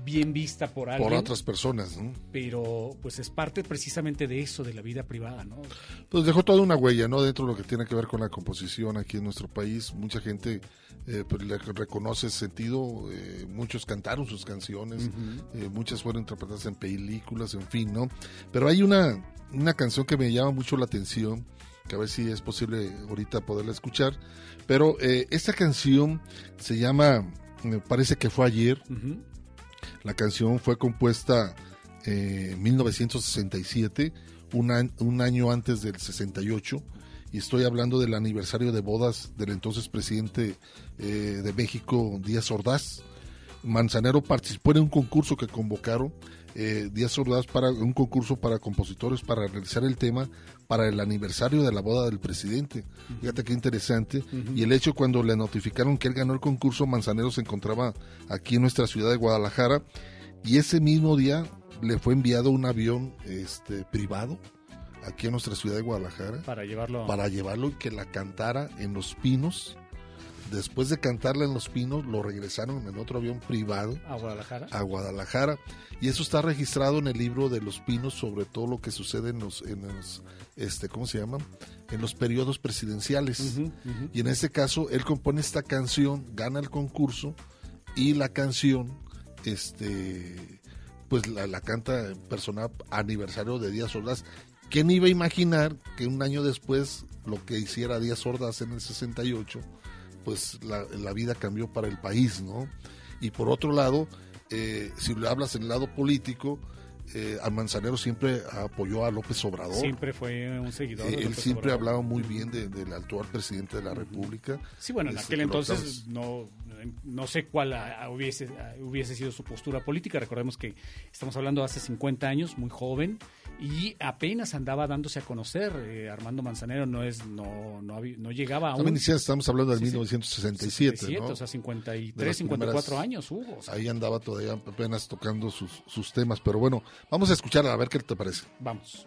bien vista por alguien. por otras personas, ¿no? Pero pues es parte precisamente de eso, de la vida privada, ¿no? Pues dejó toda una huella, ¿no? Dentro de lo que tiene que ver con la composición aquí en nuestro país. Mucha gente eh, pues, le reconoce ese sentido. eh, muchos cantaron sus canciones. Eh, muchas fueron interpretadas en películas, en fin, ¿no? Pero hay una, una canción que me llama mucho la atención, que a ver si es posible ahorita poderla escuchar. Pero eh, esta canción se llama, me parece que fue ayer. La canción fue compuesta eh, en 1967, un, an- un año antes del 68, y estoy hablando del aniversario de bodas del entonces presidente eh, de México, Díaz Ordaz. Manzanero participó en un concurso que convocaron eh, Díaz Ordaz para un concurso para compositores para realizar el tema para el aniversario de la boda del presidente. Fíjate qué interesante. Y el hecho cuando le notificaron que él ganó el concurso, Manzanero se encontraba aquí en nuestra ciudad de Guadalajara y ese mismo día le fue enviado un avión este privado aquí en nuestra ciudad de Guadalajara Para llevarlo. para llevarlo y que la cantara en Los Pinos. Después de cantarla en Los Pinos, lo regresaron en otro avión privado a Guadalajara. a Guadalajara y eso está registrado en el libro de Los Pinos sobre todo lo que sucede en los, en los este, ¿cómo se llama? En los periodos presidenciales. Y en este caso él compone esta canción, gana el concurso y la canción, este, pues la, la canta en personal aniversario de Díaz Ordaz. ¿Quién iba a imaginar que un año después lo que hiciera Díaz Ordaz en el 68, pues la, la vida cambió para el país, ¿no? Y por otro lado, eh, si le hablas en el lado político, eh, al Manzanero siempre apoyó a López Obrador. Siempre fue un seguidor. Eh, de él siempre Obrador. hablaba muy bien de- del actual presidente de la República. Sí, bueno, en Este, aquel entonces no, no sé cuál ah, hubiese, hubiese sido su postura política. Recordemos que estamos hablando de hace 50 años, muy joven, y apenas andaba dándose a conocer. Eh, Armando Manzanero no es no no, no llegaba aún. También decía, estamos hablando del Sí, sí. 1967, 67, ¿no? o sea, 53, De las 54 primeras- años hubo. o sea. Ahí andaba todavía apenas tocando sus, sus temas, pero bueno, vamos a escucharla a ver qué te parece. Vamos.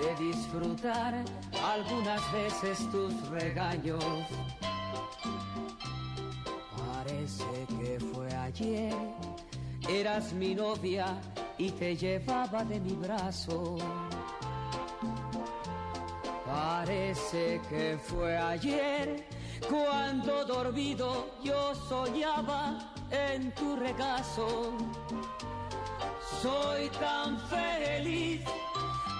de disfrutar algunas veces tus regaños. Parece que fue ayer, eras mi novia y te llevaba de mi brazo. Parece que fue ayer cuando dormido yo soñaba en tu regazo. Soy tan feliz,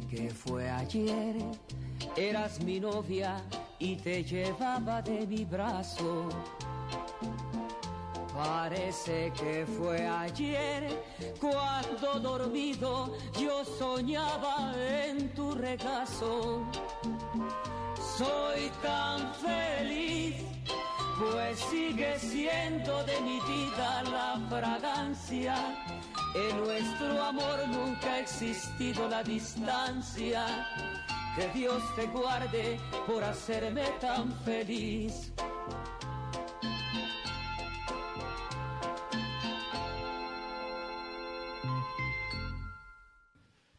Que fue ayer, eras mi novia y te llevaba de mi brazo. Parece que fue ayer cuando dormido yo soñaba en tu regazo. Soy tan feliz, pues sigue siendo de mi vida la fragancia. En nuestro amor nunca ha existido la distancia. Que Dios te guarde por hacerme tan feliz.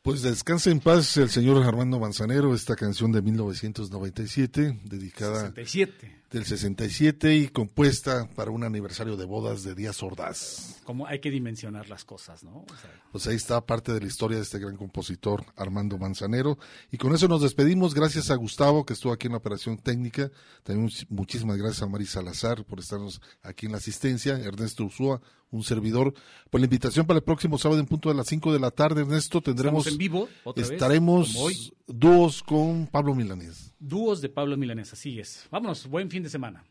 Pues descansa en paz el señor Armando Manzanero, esta canción de 1997, dedicada 67. del 67 y compuesta para un aniversario de bodas de Díaz Ordaz. Como hay que dimensionar las cosas, ¿no? O sea, Pues ahí está parte de la historia de este gran compositor Armando Manzanero. Y con eso nos despedimos. Gracias a Gustavo, que estuvo aquí en la operación técnica. También much- muchísimas gracias a Mari Salazar por estarnos aquí en la asistencia. Ernesto Usúa, un servidor. Por la invitación para el próximo sábado en punto de las 5 de la tarde, Ernesto, tendremos. Estamos en vivo, otra vez, Estaremos hoy. dúos con Pablo Milanés. dúos de Pablo Milanés, así es. Vámonos, buen fin de semana.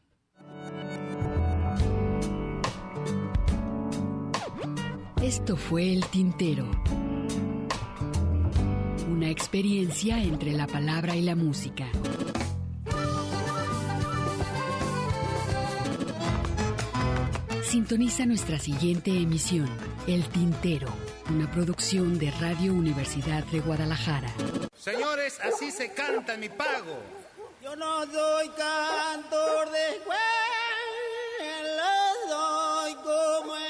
Esto fue El Tintero. Una experiencia entre la palabra y la música. Sintoniza nuestra siguiente emisión, El Tintero, una producción de Radio Universidad de Guadalajara. Señores, así se canta mi pago. Yo no soy cantor de escuela, soy como el...